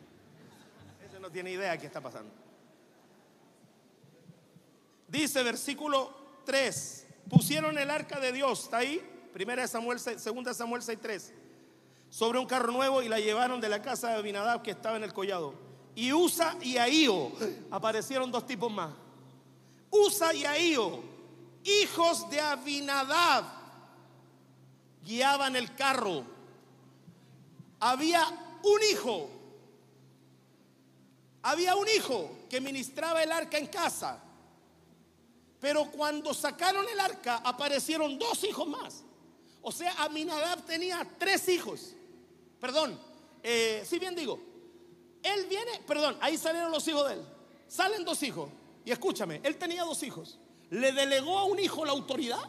No tiene idea de qué está pasando. Dice versículo 3, pusieron el arca de Dios, ¿está ahí? Primera de Samuel, segunda de Samuel 6.3 sobre un carro nuevo y la llevaron de la casa de Abinadab que estaba en el collado. Y Usa y Ahío aparecieron dos tipos más. Usa y Ahío, hijos de Abinadab, guiaban el carro. Había un hijo, había un hijo que ministraba el arca en casa. Pero cuando sacaron el arca aparecieron dos hijos más. O sea, Aminadab tenía tres hijos. Perdón, eh, si bien digo, él viene, perdón, ahí salieron los hijos de él. Salen dos hijos. Y escúchame, él tenía dos hijos. Le delegó a un hijo la autoridad.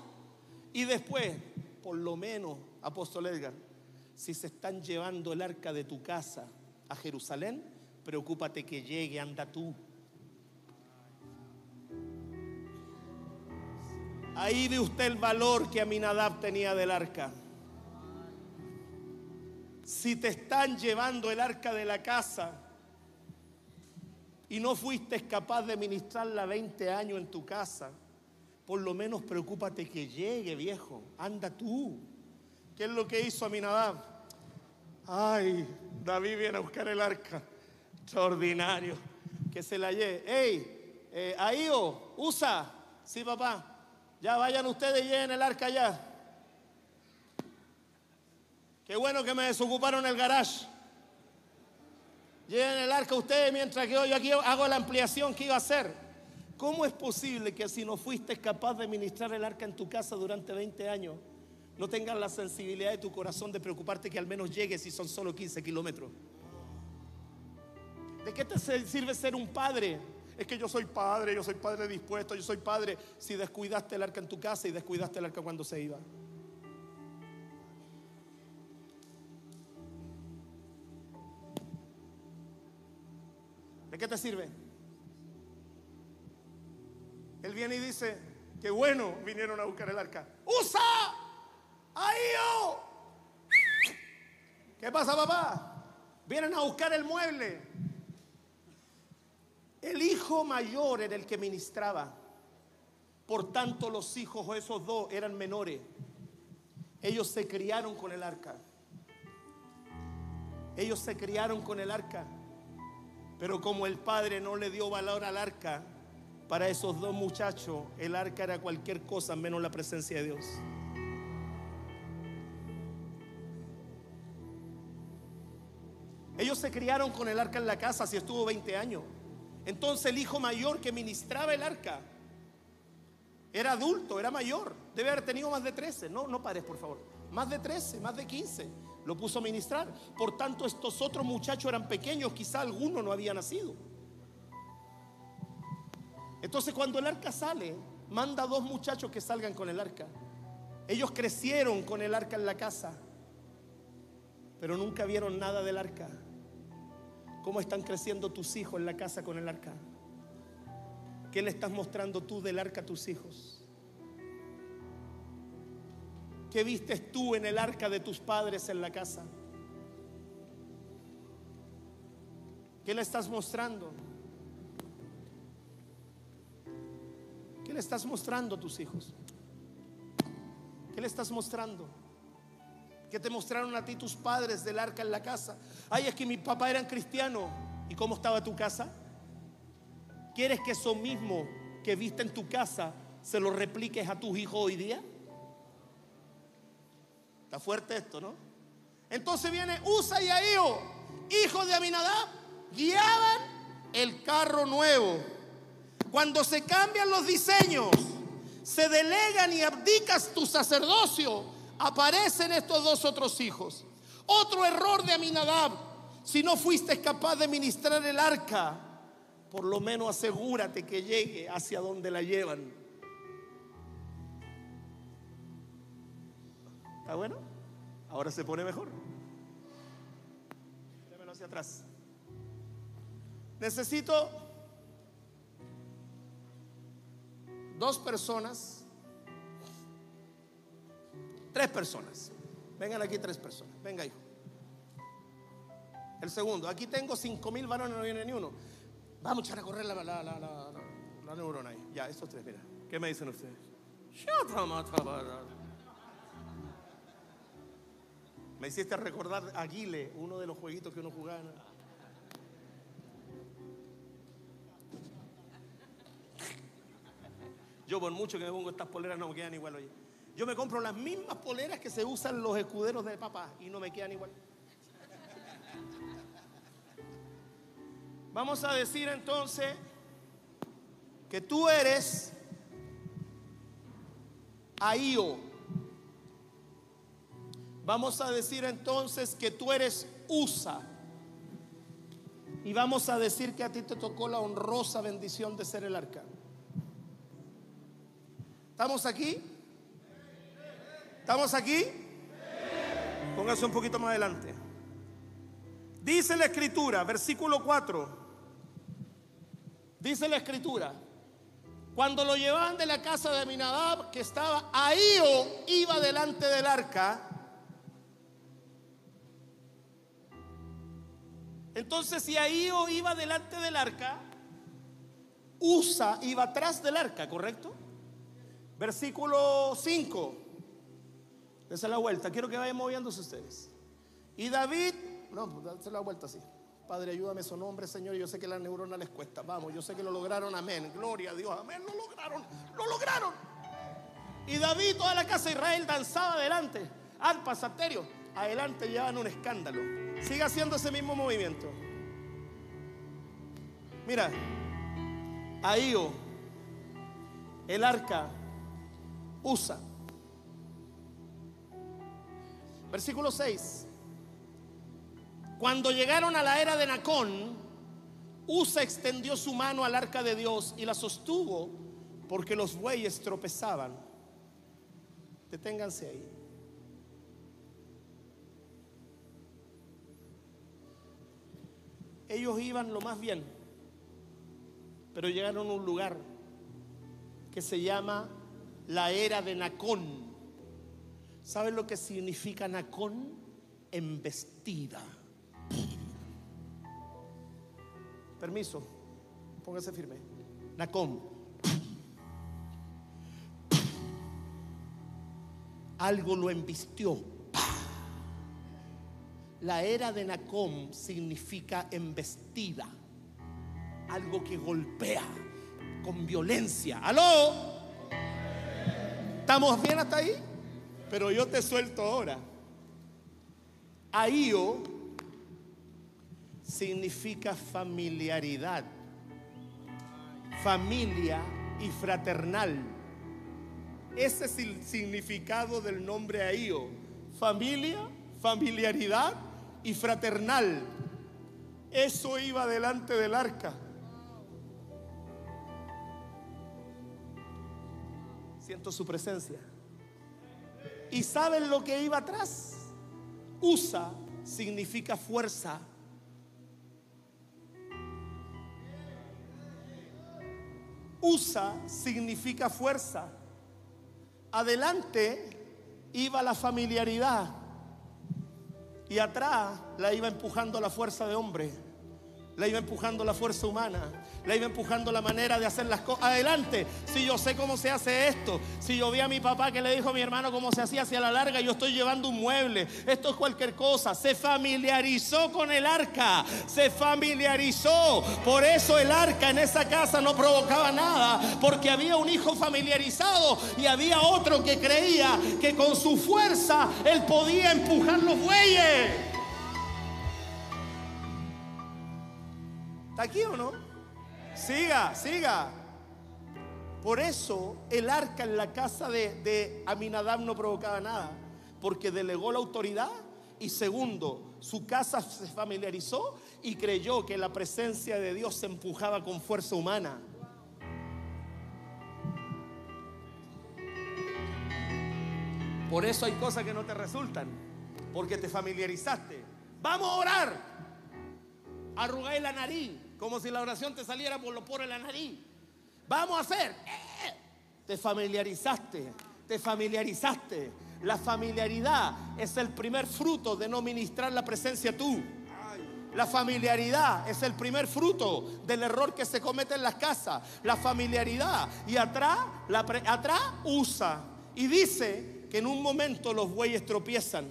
Y después, por lo menos, apóstol Edgar, si se están llevando el arca de tu casa a Jerusalén, preocúpate que llegue, anda tú. Ahí ve usted el valor que Aminadab tenía del arca. Si te están llevando el arca de la casa y no fuiste capaz de ministrarla 20 años en tu casa, por lo menos preocúpate que llegue, viejo. Anda tú. ¿Qué es lo que hizo Aminadab? Ay, David viene a buscar el arca. Extraordinario. Que se la lleve. Ey, eh, ahí o usa. Sí, papá. Ya vayan ustedes y lleven el arca ya. Qué bueno que me desocuparon el garage. Lleven el arca ustedes mientras que yo aquí hago la ampliación que iba a hacer. ¿Cómo es posible que si no fuiste capaz de ministrar el arca en tu casa durante 20 años, no tengas la sensibilidad de tu corazón de preocuparte que al menos llegue si son solo 15 kilómetros? ¿De qué te sirve ser un padre es que yo soy padre, yo soy padre dispuesto, yo soy padre si descuidaste el arca en tu casa y descuidaste el arca cuando se iba. ¿De qué te sirve? Él viene y dice, que bueno vinieron a buscar el arca. ¡Usa! ¡Ahí! ¿Qué pasa, papá? Vienen a buscar el mueble. El hijo mayor era el que ministraba. Por tanto, los hijos esos dos eran menores. Ellos se criaron con el arca. Ellos se criaron con el arca. Pero como el padre no le dio valor al arca, para esos dos muchachos el arca era cualquier cosa menos la presencia de Dios. Ellos se criaron con el arca en la casa, si estuvo 20 años. Entonces el hijo mayor que ministraba el arca era adulto, era mayor. Debe haber tenido más de 13. No, no pares, por favor. Más de 13, más de 15. Lo puso a ministrar. Por tanto, estos otros muchachos eran pequeños, quizá alguno no había nacido. Entonces, cuando el arca sale, manda a dos muchachos que salgan con el arca. Ellos crecieron con el arca en la casa, pero nunca vieron nada del arca. ¿Cómo están creciendo tus hijos en la casa con el arca? ¿Qué le estás mostrando tú del arca a tus hijos? ¿Qué vistes tú en el arca de tus padres en la casa? ¿Qué le estás mostrando? ¿Qué le estás mostrando a tus hijos? ¿Qué le estás mostrando? ¿Qué te mostraron a ti tus padres del arca en la casa? Ay, es que mi papá eran cristiano. ¿Y cómo estaba tu casa? ¿Quieres que eso mismo que viste en tu casa se lo repliques a tus hijos hoy día? Está fuerte esto, ¿no? Entonces viene Usa y Ahío, hijo de Aminadab, guiaban el carro nuevo. Cuando se cambian los diseños, se delegan y abdicas tu sacerdocio aparecen estos dos otros hijos. Otro error de Aminadab, si no fuiste capaz de ministrar el arca, por lo menos asegúrate que llegue hacia donde la llevan. ¿Está bueno? Ahora se pone mejor. Démelo hacia atrás. Necesito dos personas Tres personas. Vengan aquí tres personas. Venga, hijo. El segundo. Aquí tengo cinco mil varones, no viene ni uno. Vamos a echar a correr la, la, la, la, neurona ahí. Ya, estos tres, mira. ¿Qué me dicen ustedes? Me hiciste recordar Aguile, uno de los jueguitos que uno jugaba. Yo por mucho que me pongo estas poleras no me quedan igual, oye. Yo me compro las mismas poleras que se usan los escuderos de papá y no me quedan igual. Vamos a decir entonces que tú eres Ahío. Vamos a decir entonces que tú eres Usa. Y vamos a decir que a ti te tocó la honrosa bendición de ser el arca. ¿Estamos aquí? ¿Estamos aquí? Póngase un poquito más adelante. Dice la escritura, versículo 4. Dice la escritura. Cuando lo llevaban de la casa de Aminadab, que estaba ahí o iba delante del arca. Entonces, si o iba delante del arca, Usa iba atrás del arca, ¿correcto? Versículo 5. Dese la vuelta. Quiero que vayan moviéndose ustedes. Y David, no, pues la vuelta así. Padre, ayúdame su nombre, Señor. Yo sé que la neurona les cuesta. Vamos, yo sé que lo lograron. Amén. Gloria a Dios. Amén. Lo lograron. Lo lograron. Y David, toda la casa de Israel danzaba adelante. Al pasaterio. Adelante llevan un escándalo. Sigue haciendo ese mismo movimiento. Mira. Ahí, el arca, usa Versículo 6. Cuando llegaron a la era de Nacón, Usa extendió su mano al arca de Dios y la sostuvo porque los bueyes tropezaban. Deténganse ahí. Ellos iban lo más bien, pero llegaron a un lugar que se llama la era de Nacón. ¿Saben lo que significa Nacón? Embestida. Permiso, póngase firme. Nacón. Algo lo embistió. La era de Nacom significa embestida, algo que golpea con violencia. ¿Aló? ¿Estamos bien hasta ahí? Pero yo te suelto ahora. Ahío significa familiaridad, familia y fraternal. Ese es el significado del nombre Ahío. Familia, familiaridad y fraternal. Eso iba delante del arca. Siento su presencia. ¿Y saben lo que iba atrás? Usa significa fuerza. Usa significa fuerza. Adelante iba la familiaridad y atrás la iba empujando la fuerza de hombre, la iba empujando la fuerza humana le iba empujando la manera de hacer las cosas. Adelante, si yo sé cómo se hace esto, si yo vi a mi papá que le dijo a mi hermano cómo se hacía hacia la larga, yo estoy llevando un mueble, esto es cualquier cosa. Se familiarizó con el arca, se familiarizó. Por eso el arca en esa casa no provocaba nada, porque había un hijo familiarizado y había otro que creía que con su fuerza él podía empujar los bueyes. ¿Está aquí o no? Siga, siga. Por eso el arca en la casa de, de Aminadab no provocaba nada, porque delegó la autoridad y segundo, su casa se familiarizó y creyó que la presencia de Dios se empujaba con fuerza humana. Por eso hay cosas que no te resultan, porque te familiarizaste. Vamos a orar. Arrugáis la nariz. Como si la oración te saliera por lo por la nariz. Vamos a hacer. Eh, te familiarizaste, te familiarizaste. La familiaridad es el primer fruto de no ministrar la presencia tú. La familiaridad es el primer fruto del error que se comete en las casas. La familiaridad. Y atrás, atrás usa. Y dice que en un momento los bueyes tropiezan.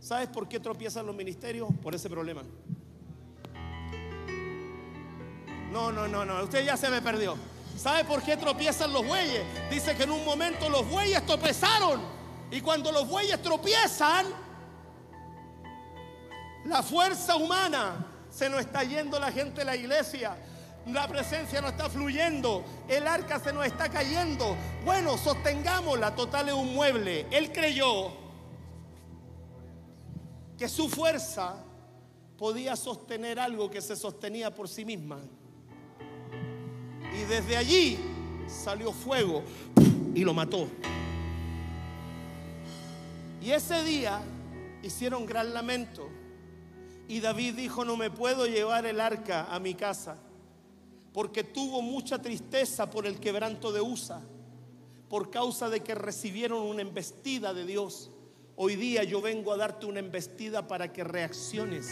¿Sabes por qué tropiezan los ministerios? Por ese problema. No, no, no, no. Usted ya se me perdió. ¿Sabe por qué tropiezan los bueyes? Dice que en un momento los bueyes tropezaron. Y cuando los bueyes tropiezan, la fuerza humana se nos está yendo la gente de la iglesia. La presencia no está fluyendo. El arca se nos está cayendo. Bueno, sostengámosla. Total es un mueble. Él creyó que su fuerza podía sostener algo que se sostenía por sí misma. Y desde allí salió fuego y lo mató. Y ese día hicieron gran lamento. Y David dijo, no me puedo llevar el arca a mi casa, porque tuvo mucha tristeza por el quebranto de Usa, por causa de que recibieron una embestida de Dios. Hoy día yo vengo a darte una embestida para que reacciones.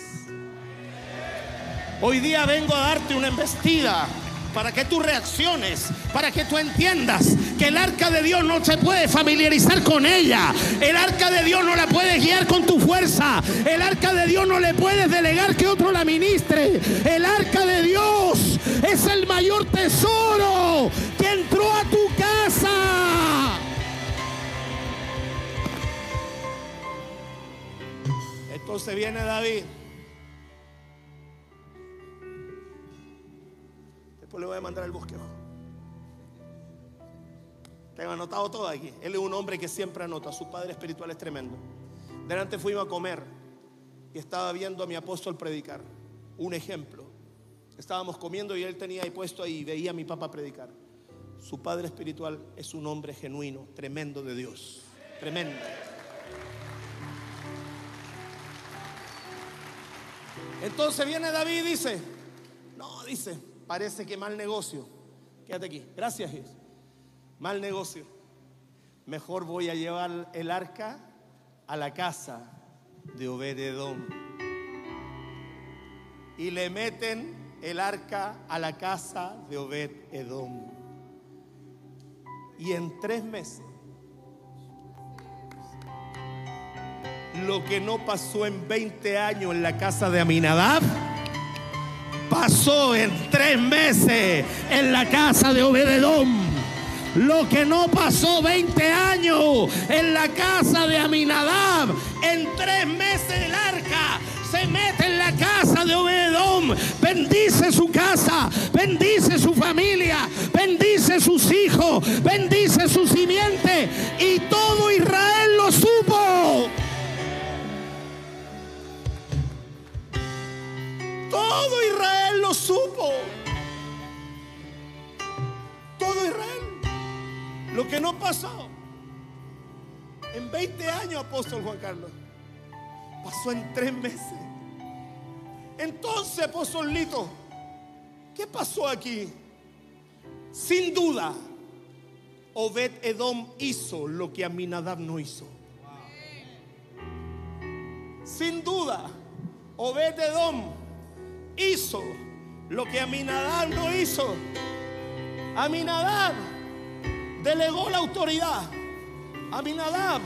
Hoy día vengo a darte una embestida para que tú reacciones, para que tú entiendas que el arca de Dios no se puede familiarizar con ella. El arca de Dios no la puedes guiar con tu fuerza. El arca de Dios no le puedes delegar que otro la ministre. El arca de Dios es el mayor tesoro que entró a tu casa. Entonces viene David le voy a mandar al bosquejo. Tengo anotado todo aquí. Él es un hombre que siempre anota. Su padre espiritual es tremendo. Delante fuimos a comer y estaba viendo a mi apóstol predicar. Un ejemplo. Estábamos comiendo y él tenía ahí puesto ahí y veía a mi papá predicar. Su padre espiritual es un hombre genuino, tremendo de Dios. Tremendo. Entonces viene David y dice, no, dice, parece que mal negocio. Quédate aquí. Gracias, Jesús. Mal negocio. Mejor voy a llevar el arca a la casa de Obededón. Y le meten el arca a la casa de Obededón. Y en tres meses Lo que no pasó en 20 años en la casa de Aminadab, pasó en tres meses en la casa de Obededón. Lo que no pasó 20 años en la casa de Aminadab, en tres meses el arca se mete en la casa de Obededón, bendice su casa, bendice su familia, bendice sus hijos, bendice su simiente y todo Israel lo supo. Todo Israel lo supo. Todo Israel. Lo que no pasó en 20 años, apóstol Juan Carlos, pasó en tres meses. Entonces, apóstol Lito, ¿qué pasó aquí? Sin duda, Obed Edom hizo lo que Aminadab no hizo. Sin duda, Obed Edom hizo lo que Aminadab no hizo. Aminadab delegó la autoridad. Aminadab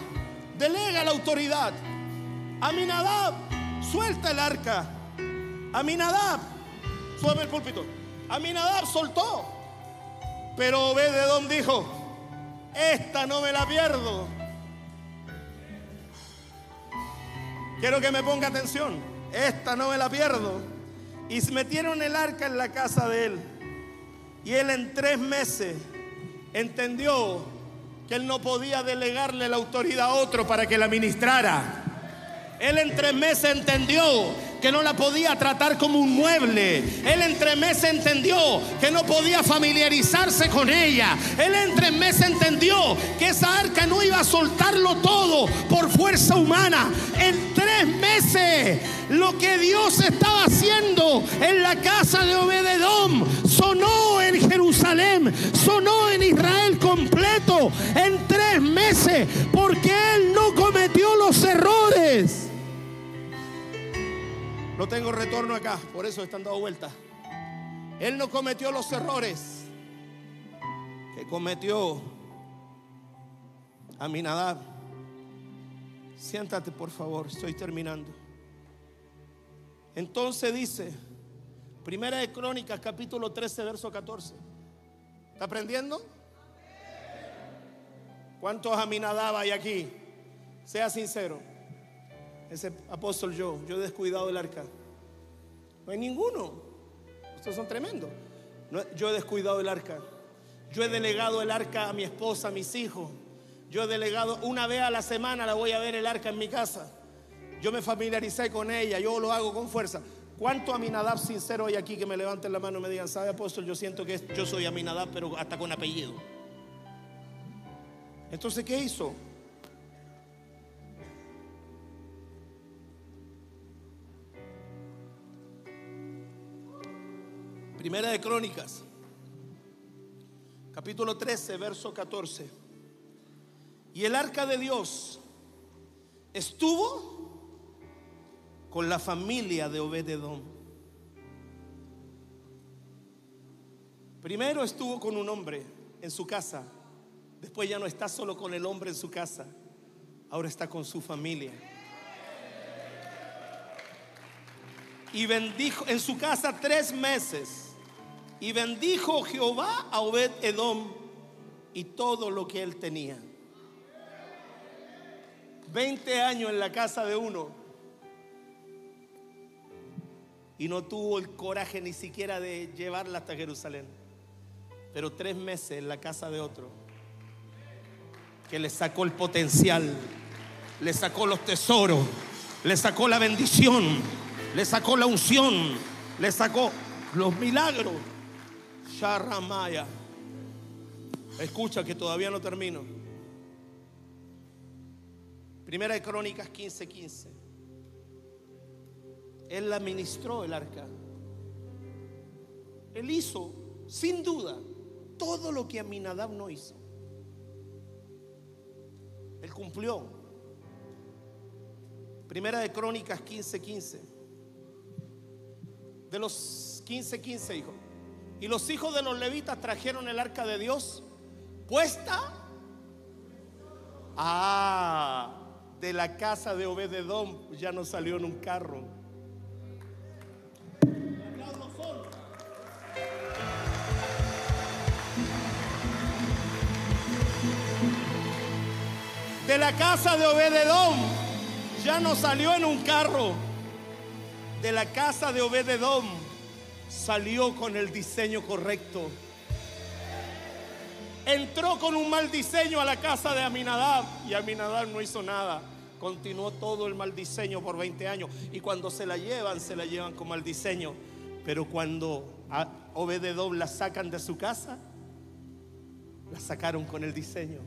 delega la autoridad. Aminadab suelta el arca. Aminadab, suave el púlpito. Aminadab soltó. Pero Obededón dijo, esta no me la pierdo. Quiero que me ponga atención. Esta no me la pierdo. Y metieron el arca en la casa de él. Y él en tres meses entendió que él no podía delegarle la autoridad a otro para que la ministrara. Él en tres meses entendió que no la podía tratar como un mueble. Él en tres meses entendió que no podía familiarizarse con ella. Él en tres meses entendió que esa arca no iba a soltarlo todo por fuerza humana. En tres meses lo que Dios estaba haciendo en la casa de Obededom sonó en Jerusalén, sonó en Israel completo en tres meses No tengo retorno acá, por eso están dando vuelta. Él no cometió los errores que cometió Aminadab. Siéntate, por favor, estoy terminando. Entonces dice, Primera de Crónicas, capítulo 13, verso 14. ¿Está aprendiendo? ¿Cuántos Aminadab hay aquí? Sea sincero. Ese apóstol yo, yo he descuidado el arca. No hay ninguno. Estos son tremendos. Yo he descuidado el arca. Yo he delegado el arca a mi esposa, a mis hijos. Yo he delegado una vez a la semana la voy a ver el arca en mi casa. Yo me familiaricé con ella, yo lo hago con fuerza. ¿Cuánto Aminadab sincero hay aquí que me levanten la mano y me digan, sabe apóstol, yo siento que yo soy Aminadab, pero hasta con apellido? Entonces, ¿qué hizo? Primera de Crónicas, capítulo 13, verso 14. Y el arca de Dios estuvo con la familia de Obededón. Primero estuvo con un hombre en su casa, después ya no está solo con el hombre en su casa, ahora está con su familia. Y bendijo en su casa tres meses. Y bendijo Jehová a Obed Edom y todo lo que él tenía. 20 años en la casa de uno. Y no tuvo el coraje ni siquiera de llevarla hasta Jerusalén. Pero tres meses en la casa de otro. Que le sacó el potencial. Le sacó los tesoros. Le sacó la bendición. Le sacó la unción. Le sacó los milagros. Sharamaya. Escucha que todavía no termino. Primera de Crónicas 15:15. 15. Él la ministró el arca. Él hizo, sin duda, todo lo que Aminadab no hizo. Él cumplió. Primera de Crónicas 15:15. 15. De los 15:15, 15, hijo. Y los hijos de los levitas trajeron el arca de Dios puesta. Ah, de la casa de Obededón ya no salió en un carro. De la casa de Obededón ya no salió en un carro. De la casa de Obededón salió con el diseño correcto. Entró con un mal diseño a la casa de Aminadab y Aminadab no hizo nada. Continuó todo el mal diseño por 20 años. Y cuando se la llevan, se la llevan con mal diseño. Pero cuando a Obededón la sacan de su casa, la sacaron con el diseño.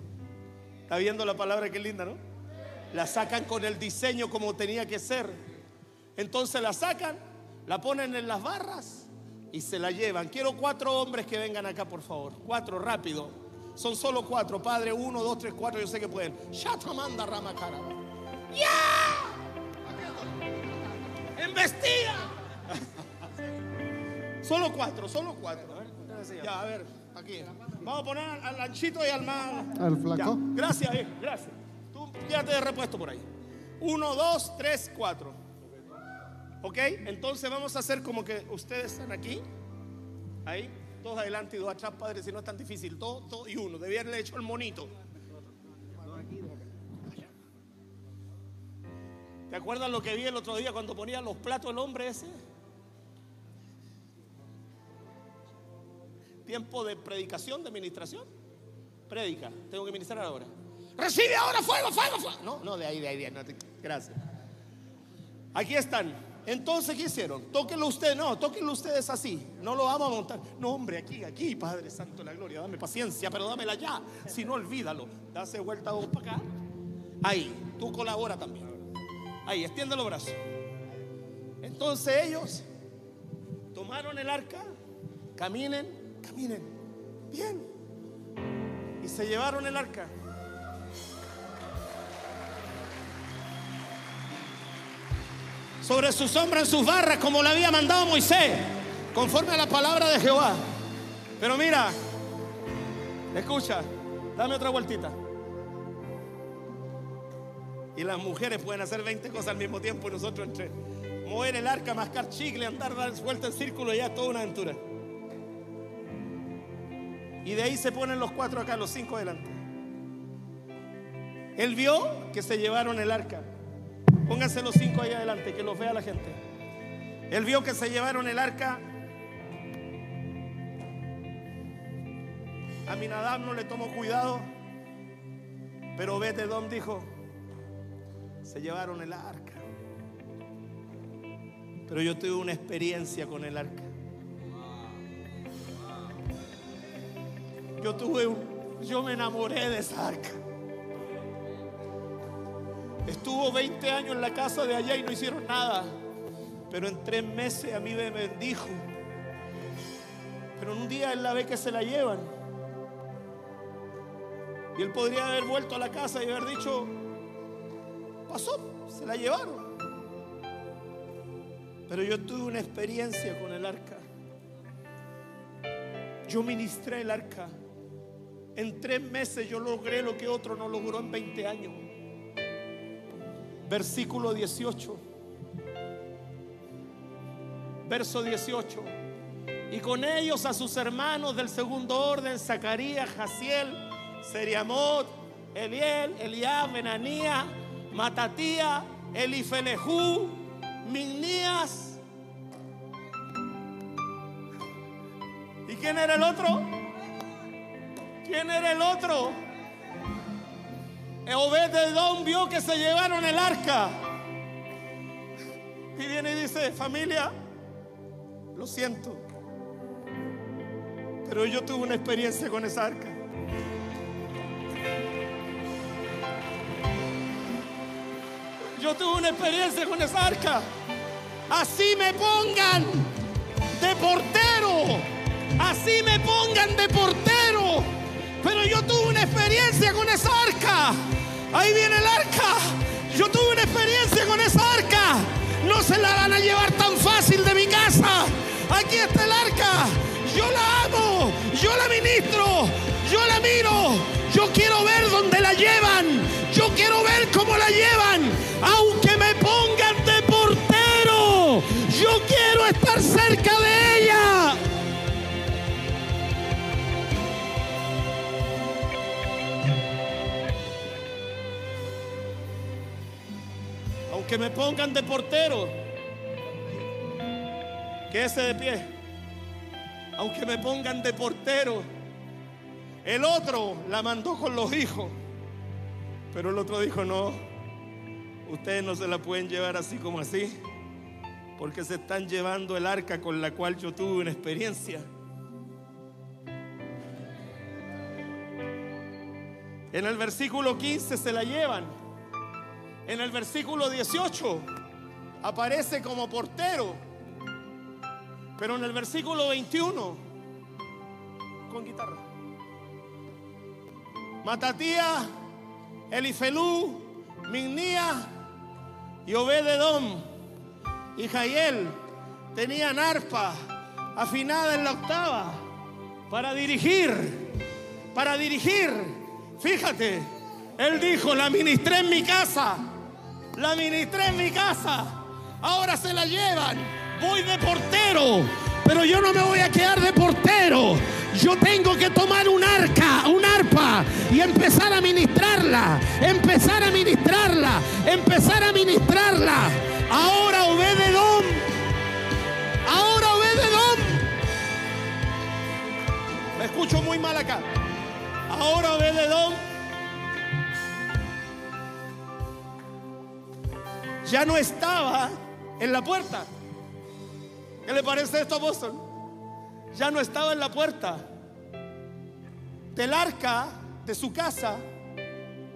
¿Está viendo la palabra que linda, no? La sacan con el diseño como tenía que ser. Entonces la sacan, la ponen en las barras y se la llevan. Quiero cuatro hombres que vengan acá, por favor. Cuatro, rápido. Son solo cuatro, padre. Uno, dos, tres, cuatro. Yo sé que pueden. Shatamanda Ramacara. ¡Ya! ¡Embestida! solo cuatro, solo cuatro. Ya, a ver, aquí. Vamos a poner al anchito y al más. Al flaco. Ya. Gracias, eh, gracias. Tú quédate de repuesto por ahí. Uno, dos, tres, cuatro. ¿Ok? Entonces vamos a hacer como que ustedes están aquí. Ahí. Dos adelante y dos atrás, padre, si no es tan difícil. Dos, dos y uno. Debía haberle hecho el monito. ¿Te acuerdas lo que vi el otro día cuando ponía los platos el hombre ese? Tiempo de predicación, de administración. Predica. Tengo que ministrar ahora. Recibe ahora fuego, fuego, fuego. No, no, de ahí, de ahí, de ahí. gracias. Aquí están. Entonces, ¿qué hicieron? Tóquenlo ustedes, no, tóquenlo ustedes así. No lo vamos a montar. No, hombre, aquí, aquí, Padre Santo de la Gloria, dame paciencia, pero dámela ya. Si no, olvídalo. Dase vuelta vos para acá. Ahí, tú colabora también. Ahí, extiende los brazos. Entonces ellos tomaron el arca, caminen, caminen, bien. Y se llevaron el arca. Sobre su sombra en sus barras, como le había mandado Moisés, conforme a la palabra de Jehová. Pero mira, escucha, dame otra vueltita. Y las mujeres pueden hacer 20 cosas al mismo tiempo y nosotros entre mover el arca, mascar chicle, andar, dar vuelta en círculo, ya toda una aventura. Y de ahí se ponen los cuatro acá, los cinco delante. Él vio que se llevaron el arca. Pónganse los cinco ahí adelante, que los vea la gente. Él vio que se llevaron el arca. A Minadab no le tomó cuidado. Pero vete Dom dijo, se llevaron el arca. Pero yo tuve una experiencia con el arca. Yo tuve, un- yo me enamoré de esa arca. Estuvo 20 años en la casa de allá y no hicieron nada. Pero en tres meses a mí me bendijo. Pero en un día él la ve que se la llevan. Y él podría haber vuelto a la casa y haber dicho, pasó, se la llevaron. Pero yo tuve una experiencia con el arca. Yo ministré el arca. En tres meses yo logré lo que otro no logró en 20 años versículo 18. Verso 18. Y con ellos a sus hermanos del segundo orden, Zacarías, Jaciel, Seriamot, Eliel, Eliab, Benanía, Matatía, Elifelejú, Mignías. ¿Y quién era el otro? ¿Quién era el otro? Obed-Edom vio que se llevaron el arca. Y viene y dice, familia, lo siento. Pero yo tuve una experiencia con esa arca. Yo tuve una experiencia con esa arca. Así me pongan de portero. Así me pongan de portero. Pero yo tuve una experiencia con esa arca. Ahí viene el arca. Yo tuve una experiencia con esa arca. No se la van a llevar tan fácil de mi casa. Aquí está el arca. Aunque me pongan de portero, quédese de pie. Aunque me pongan de portero, el otro la mandó con los hijos. Pero el otro dijo, no, ustedes no se la pueden llevar así como así, porque se están llevando el arca con la cual yo tuve una experiencia. En el versículo 15 se la llevan. En el versículo 18 aparece como portero. Pero en el versículo 21, con guitarra. Matatía, Elifelú, Mignía y Obededom y Jael tenían arpa afinada en la octava para dirigir, para dirigir. Fíjate, él dijo, la ministré en mi casa, la ministré en mi casa, ahora se la llevan, voy de portero, pero yo no me voy a quedar de portero. Yo tengo que tomar un arca, un arpa y empezar a ministrarla, empezar a ministrarla, empezar a ministrarla. Ahora Obededón, ahora Obededón. Me escucho muy mal acá. Ahora Obededón ya no estaba en la puerta. ¿Qué le parece esto, apóstol? Ya no estaba en la puerta del arca de su casa.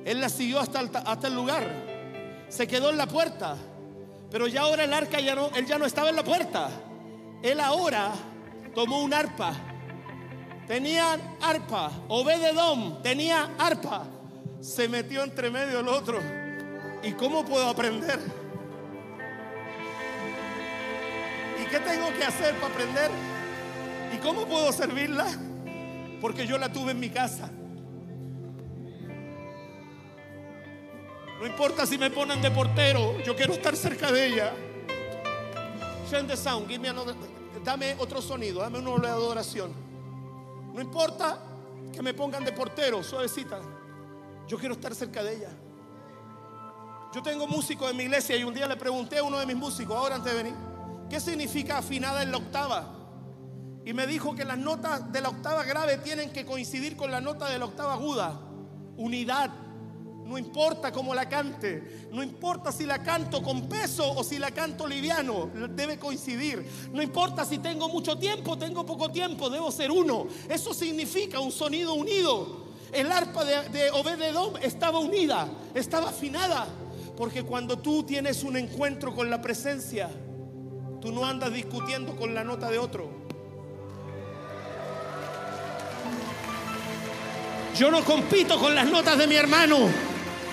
Él la siguió hasta el, hasta el lugar. Se quedó en la puerta. Pero ya ahora el arca ya no, él ya no estaba en la puerta. Él ahora tomó un arpa. Tenía arpa. Obededom tenía arpa. Se metió entre medio el otro. ¿Y cómo puedo aprender? Qué tengo que hacer para aprender? ¿Y cómo puedo servirla? Porque yo la tuve en mi casa. No importa si me ponen de portero, yo quiero estar cerca de ella. Send the sound, give dame otro sonido, dame uno de adoración. No importa que me pongan de portero, suavecita. Yo quiero estar cerca de ella. Yo tengo músicos en mi iglesia y un día le pregunté a uno de mis músicos, ahora antes de venir, ¿qué significa afinada en la octava? Y me dijo que las notas de la octava grave tienen que coincidir con la nota de la octava aguda. Unidad. No importa cómo la cante, no importa si la canto con peso o si la canto liviano, debe coincidir. No importa si tengo mucho tiempo, tengo poco tiempo, debo ser uno. Eso significa un sonido unido. El arpa de, de Obededom estaba unida, estaba afinada, porque cuando tú tienes un encuentro con la presencia, tú no andas discutiendo con la nota de otro. Yo no compito con las notas de mi hermano.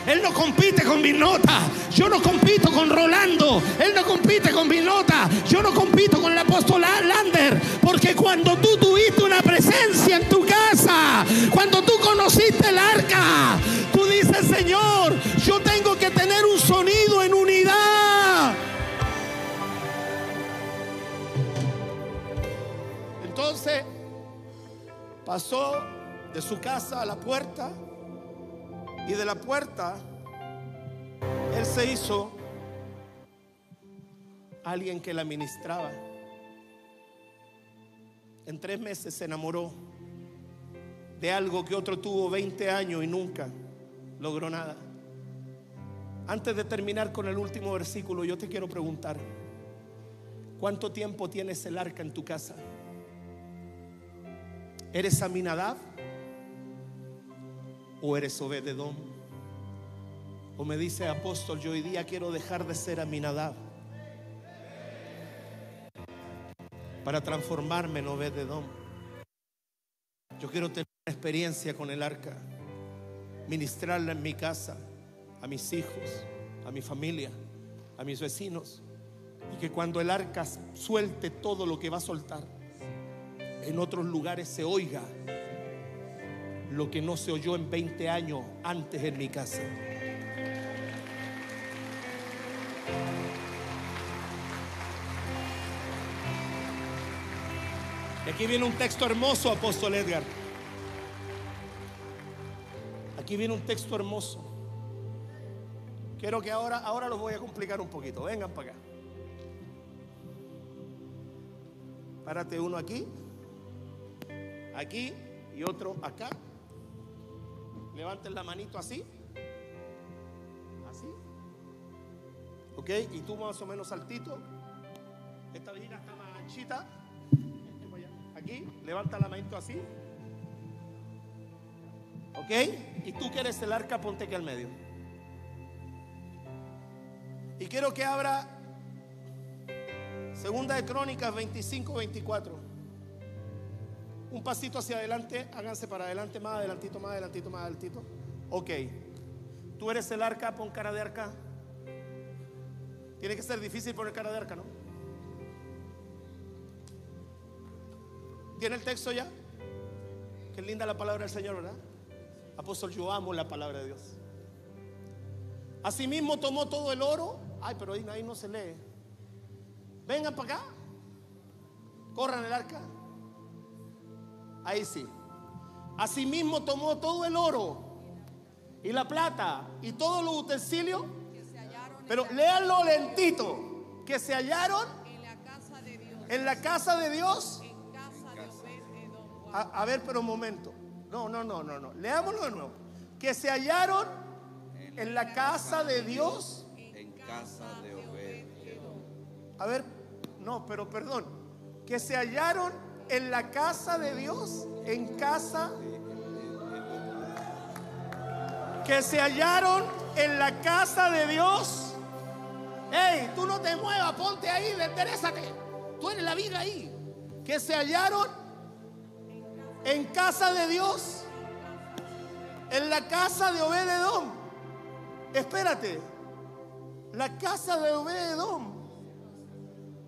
Él no compite con mi nota. Yo no compito con Rolando. Él no compite con mi nota. Yo no compito con el apóstol Lander. Porque cuando tú tuviste una presencia en tu casa, cuando tú conociste el arca, tú dices, Señor, yo tengo Entonces pasó de su casa a la puerta y de la puerta él se hizo alguien que la ministraba. En tres meses se enamoró de algo que otro tuvo 20 años y nunca logró nada. Antes de terminar con el último versículo, yo te quiero preguntar, ¿cuánto tiempo tienes el arca en tu casa? ¿Eres Aminadab? ¿O eres Obededón? O me dice apóstol, yo hoy día quiero dejar de ser Aminadab para transformarme en Obededón. Yo quiero tener una experiencia con el arca, ministrarla en mi casa, a mis hijos, a mi familia, a mis vecinos. Y que cuando el arca suelte todo lo que va a soltar, en otros lugares se oiga lo que no se oyó en 20 años antes en mi casa. Y aquí viene un texto hermoso, apóstol Edgar. Aquí viene un texto hermoso Quiero que ahora, ahora los voy a complicar un poquito. Vengan para acá. Párate uno aquí, aquí y otro acá. Levanten la manito así. Así. ¿Ok? Y tú más o menos saltito. Esta viejita está más anchita. Aquí, levanta la manito así. ¿Ok? Y tú que eres el arca, ponte aquí al medio. Y quiero que abra Segunda de Crónicas 25, 24. Un pasito hacia adelante, háganse para adelante, más adelantito, más adelantito, más adelantito. Ok. Tú eres el arca, pon cara de arca. Tiene que ser difícil poner cara de arca, ¿no? ¿Tiene el texto ya? Qué linda la palabra del Señor, ¿verdad? Apóstol, yo amo la palabra de Dios. Asimismo tomó todo el oro. Ay, pero ahí, no se lee. Vengan para acá. Corran el arca. Ahí sí. Asimismo tomó todo el oro y la plata y todos los utensilios. Pero léanlo lentito. Que se hallaron en la casa de Dios. En la casa de Dios. A, a ver, pero un momento. No, no, no, no, no. Leámoslo de nuevo. Que se hallaron en la casa de Dios. En casa de Obed. A ver, no, pero perdón. Que se hallaron en la casa de Dios. En casa. Que se hallaron en la casa de Dios. Ey, tú no te muevas, ponte ahí, enderezate. Tú eres la vida ahí. Que se hallaron en casa de Dios, en la casa de Obededón. Espérate, la casa de Obededón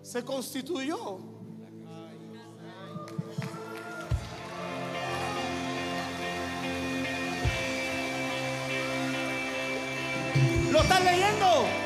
se constituyó. ¿Lo están leyendo?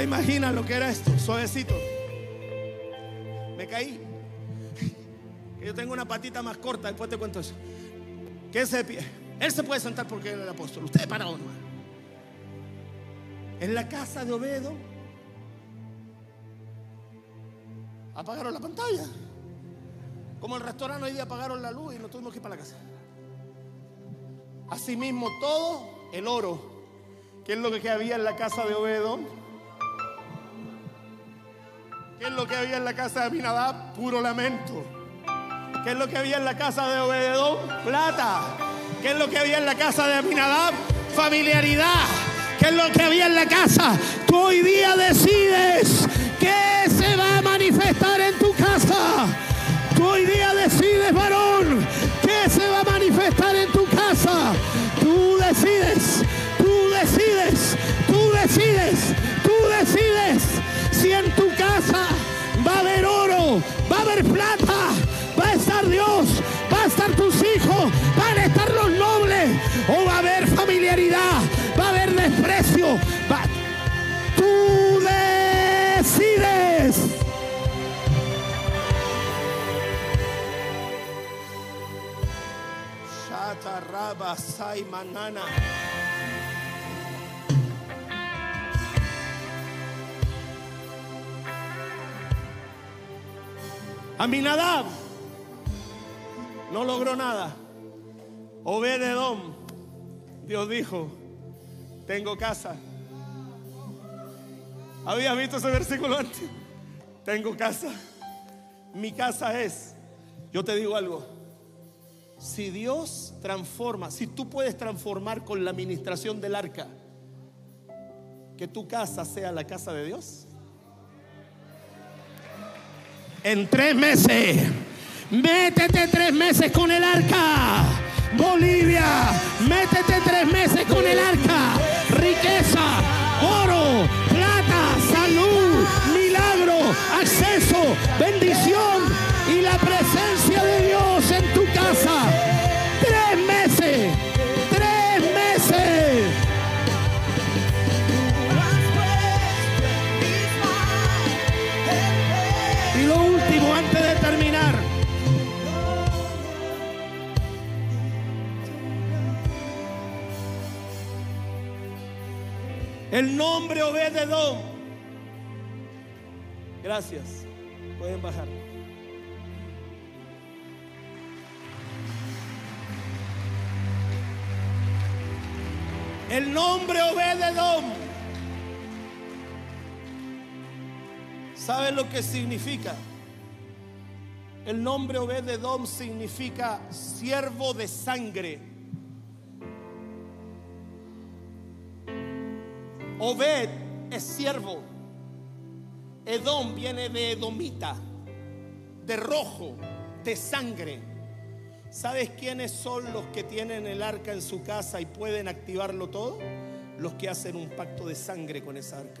¿Tú te imaginas lo que era esto? Suavecito. Me caí. Yo tengo una patita más corta, después te cuento eso. Que ese pie. Él se puede sentar porque es el apóstol. Usted para uno. En la casa de Obedo. Apagaron la pantalla. Como el restaurante hoy día apagaron la luz y nos tuvimos que ir para la casa. Asimismo, todo el oro, que es lo que había en la casa de Obedón. ¿Qué es lo que había en la casa de Aminadab? Puro lamento. ¿Qué es lo que había en la casa de Obededón? Plata. ¿Qué es lo que había en la casa de Aminadab? Familiaridad. ¿Qué es lo que había en la casa? Tú hoy día decides qué se va a manifestar en tu casa. Tú hoy día decides, varón, qué se va a manifestar en tu casa. Tú decides, tú decides, tú decides, tú decides si en tu casa va a haber oro, va a haber plata, va a estar Dios, va a estar tus hijos, van a estar los nobles, o va a haber familiaridad, va a haber desprecio. va- Tú decides. Shata Raba Sai Manana. Aminadab no logró nada. Obededón, Dios dijo, tengo casa. ¿Habías visto ese versículo antes? Tengo casa. Mi casa es Yo te digo algo. Si Dios transforma, si tú puedes transformar con la administración del arca, que tu casa sea la casa de Dios. En tres meses, métete tres meses con el arca. Bolivia, métete tres meses con el arca. Riqueza, oro, plata, salud, milagro, acceso, bendición y la presencia de Dios El nombre Obededón. Gracias. Pueden bajar. El nombre Obededón. ¿Saben lo que significa? El nombre Obededom significa siervo de sangre. Obed es siervo. Edom viene de Edomita, de rojo, de sangre. ¿Sabes quiénes son los que tienen el arca en su casa y pueden activarlo todo? Los que hacen un pacto de sangre con esa arca.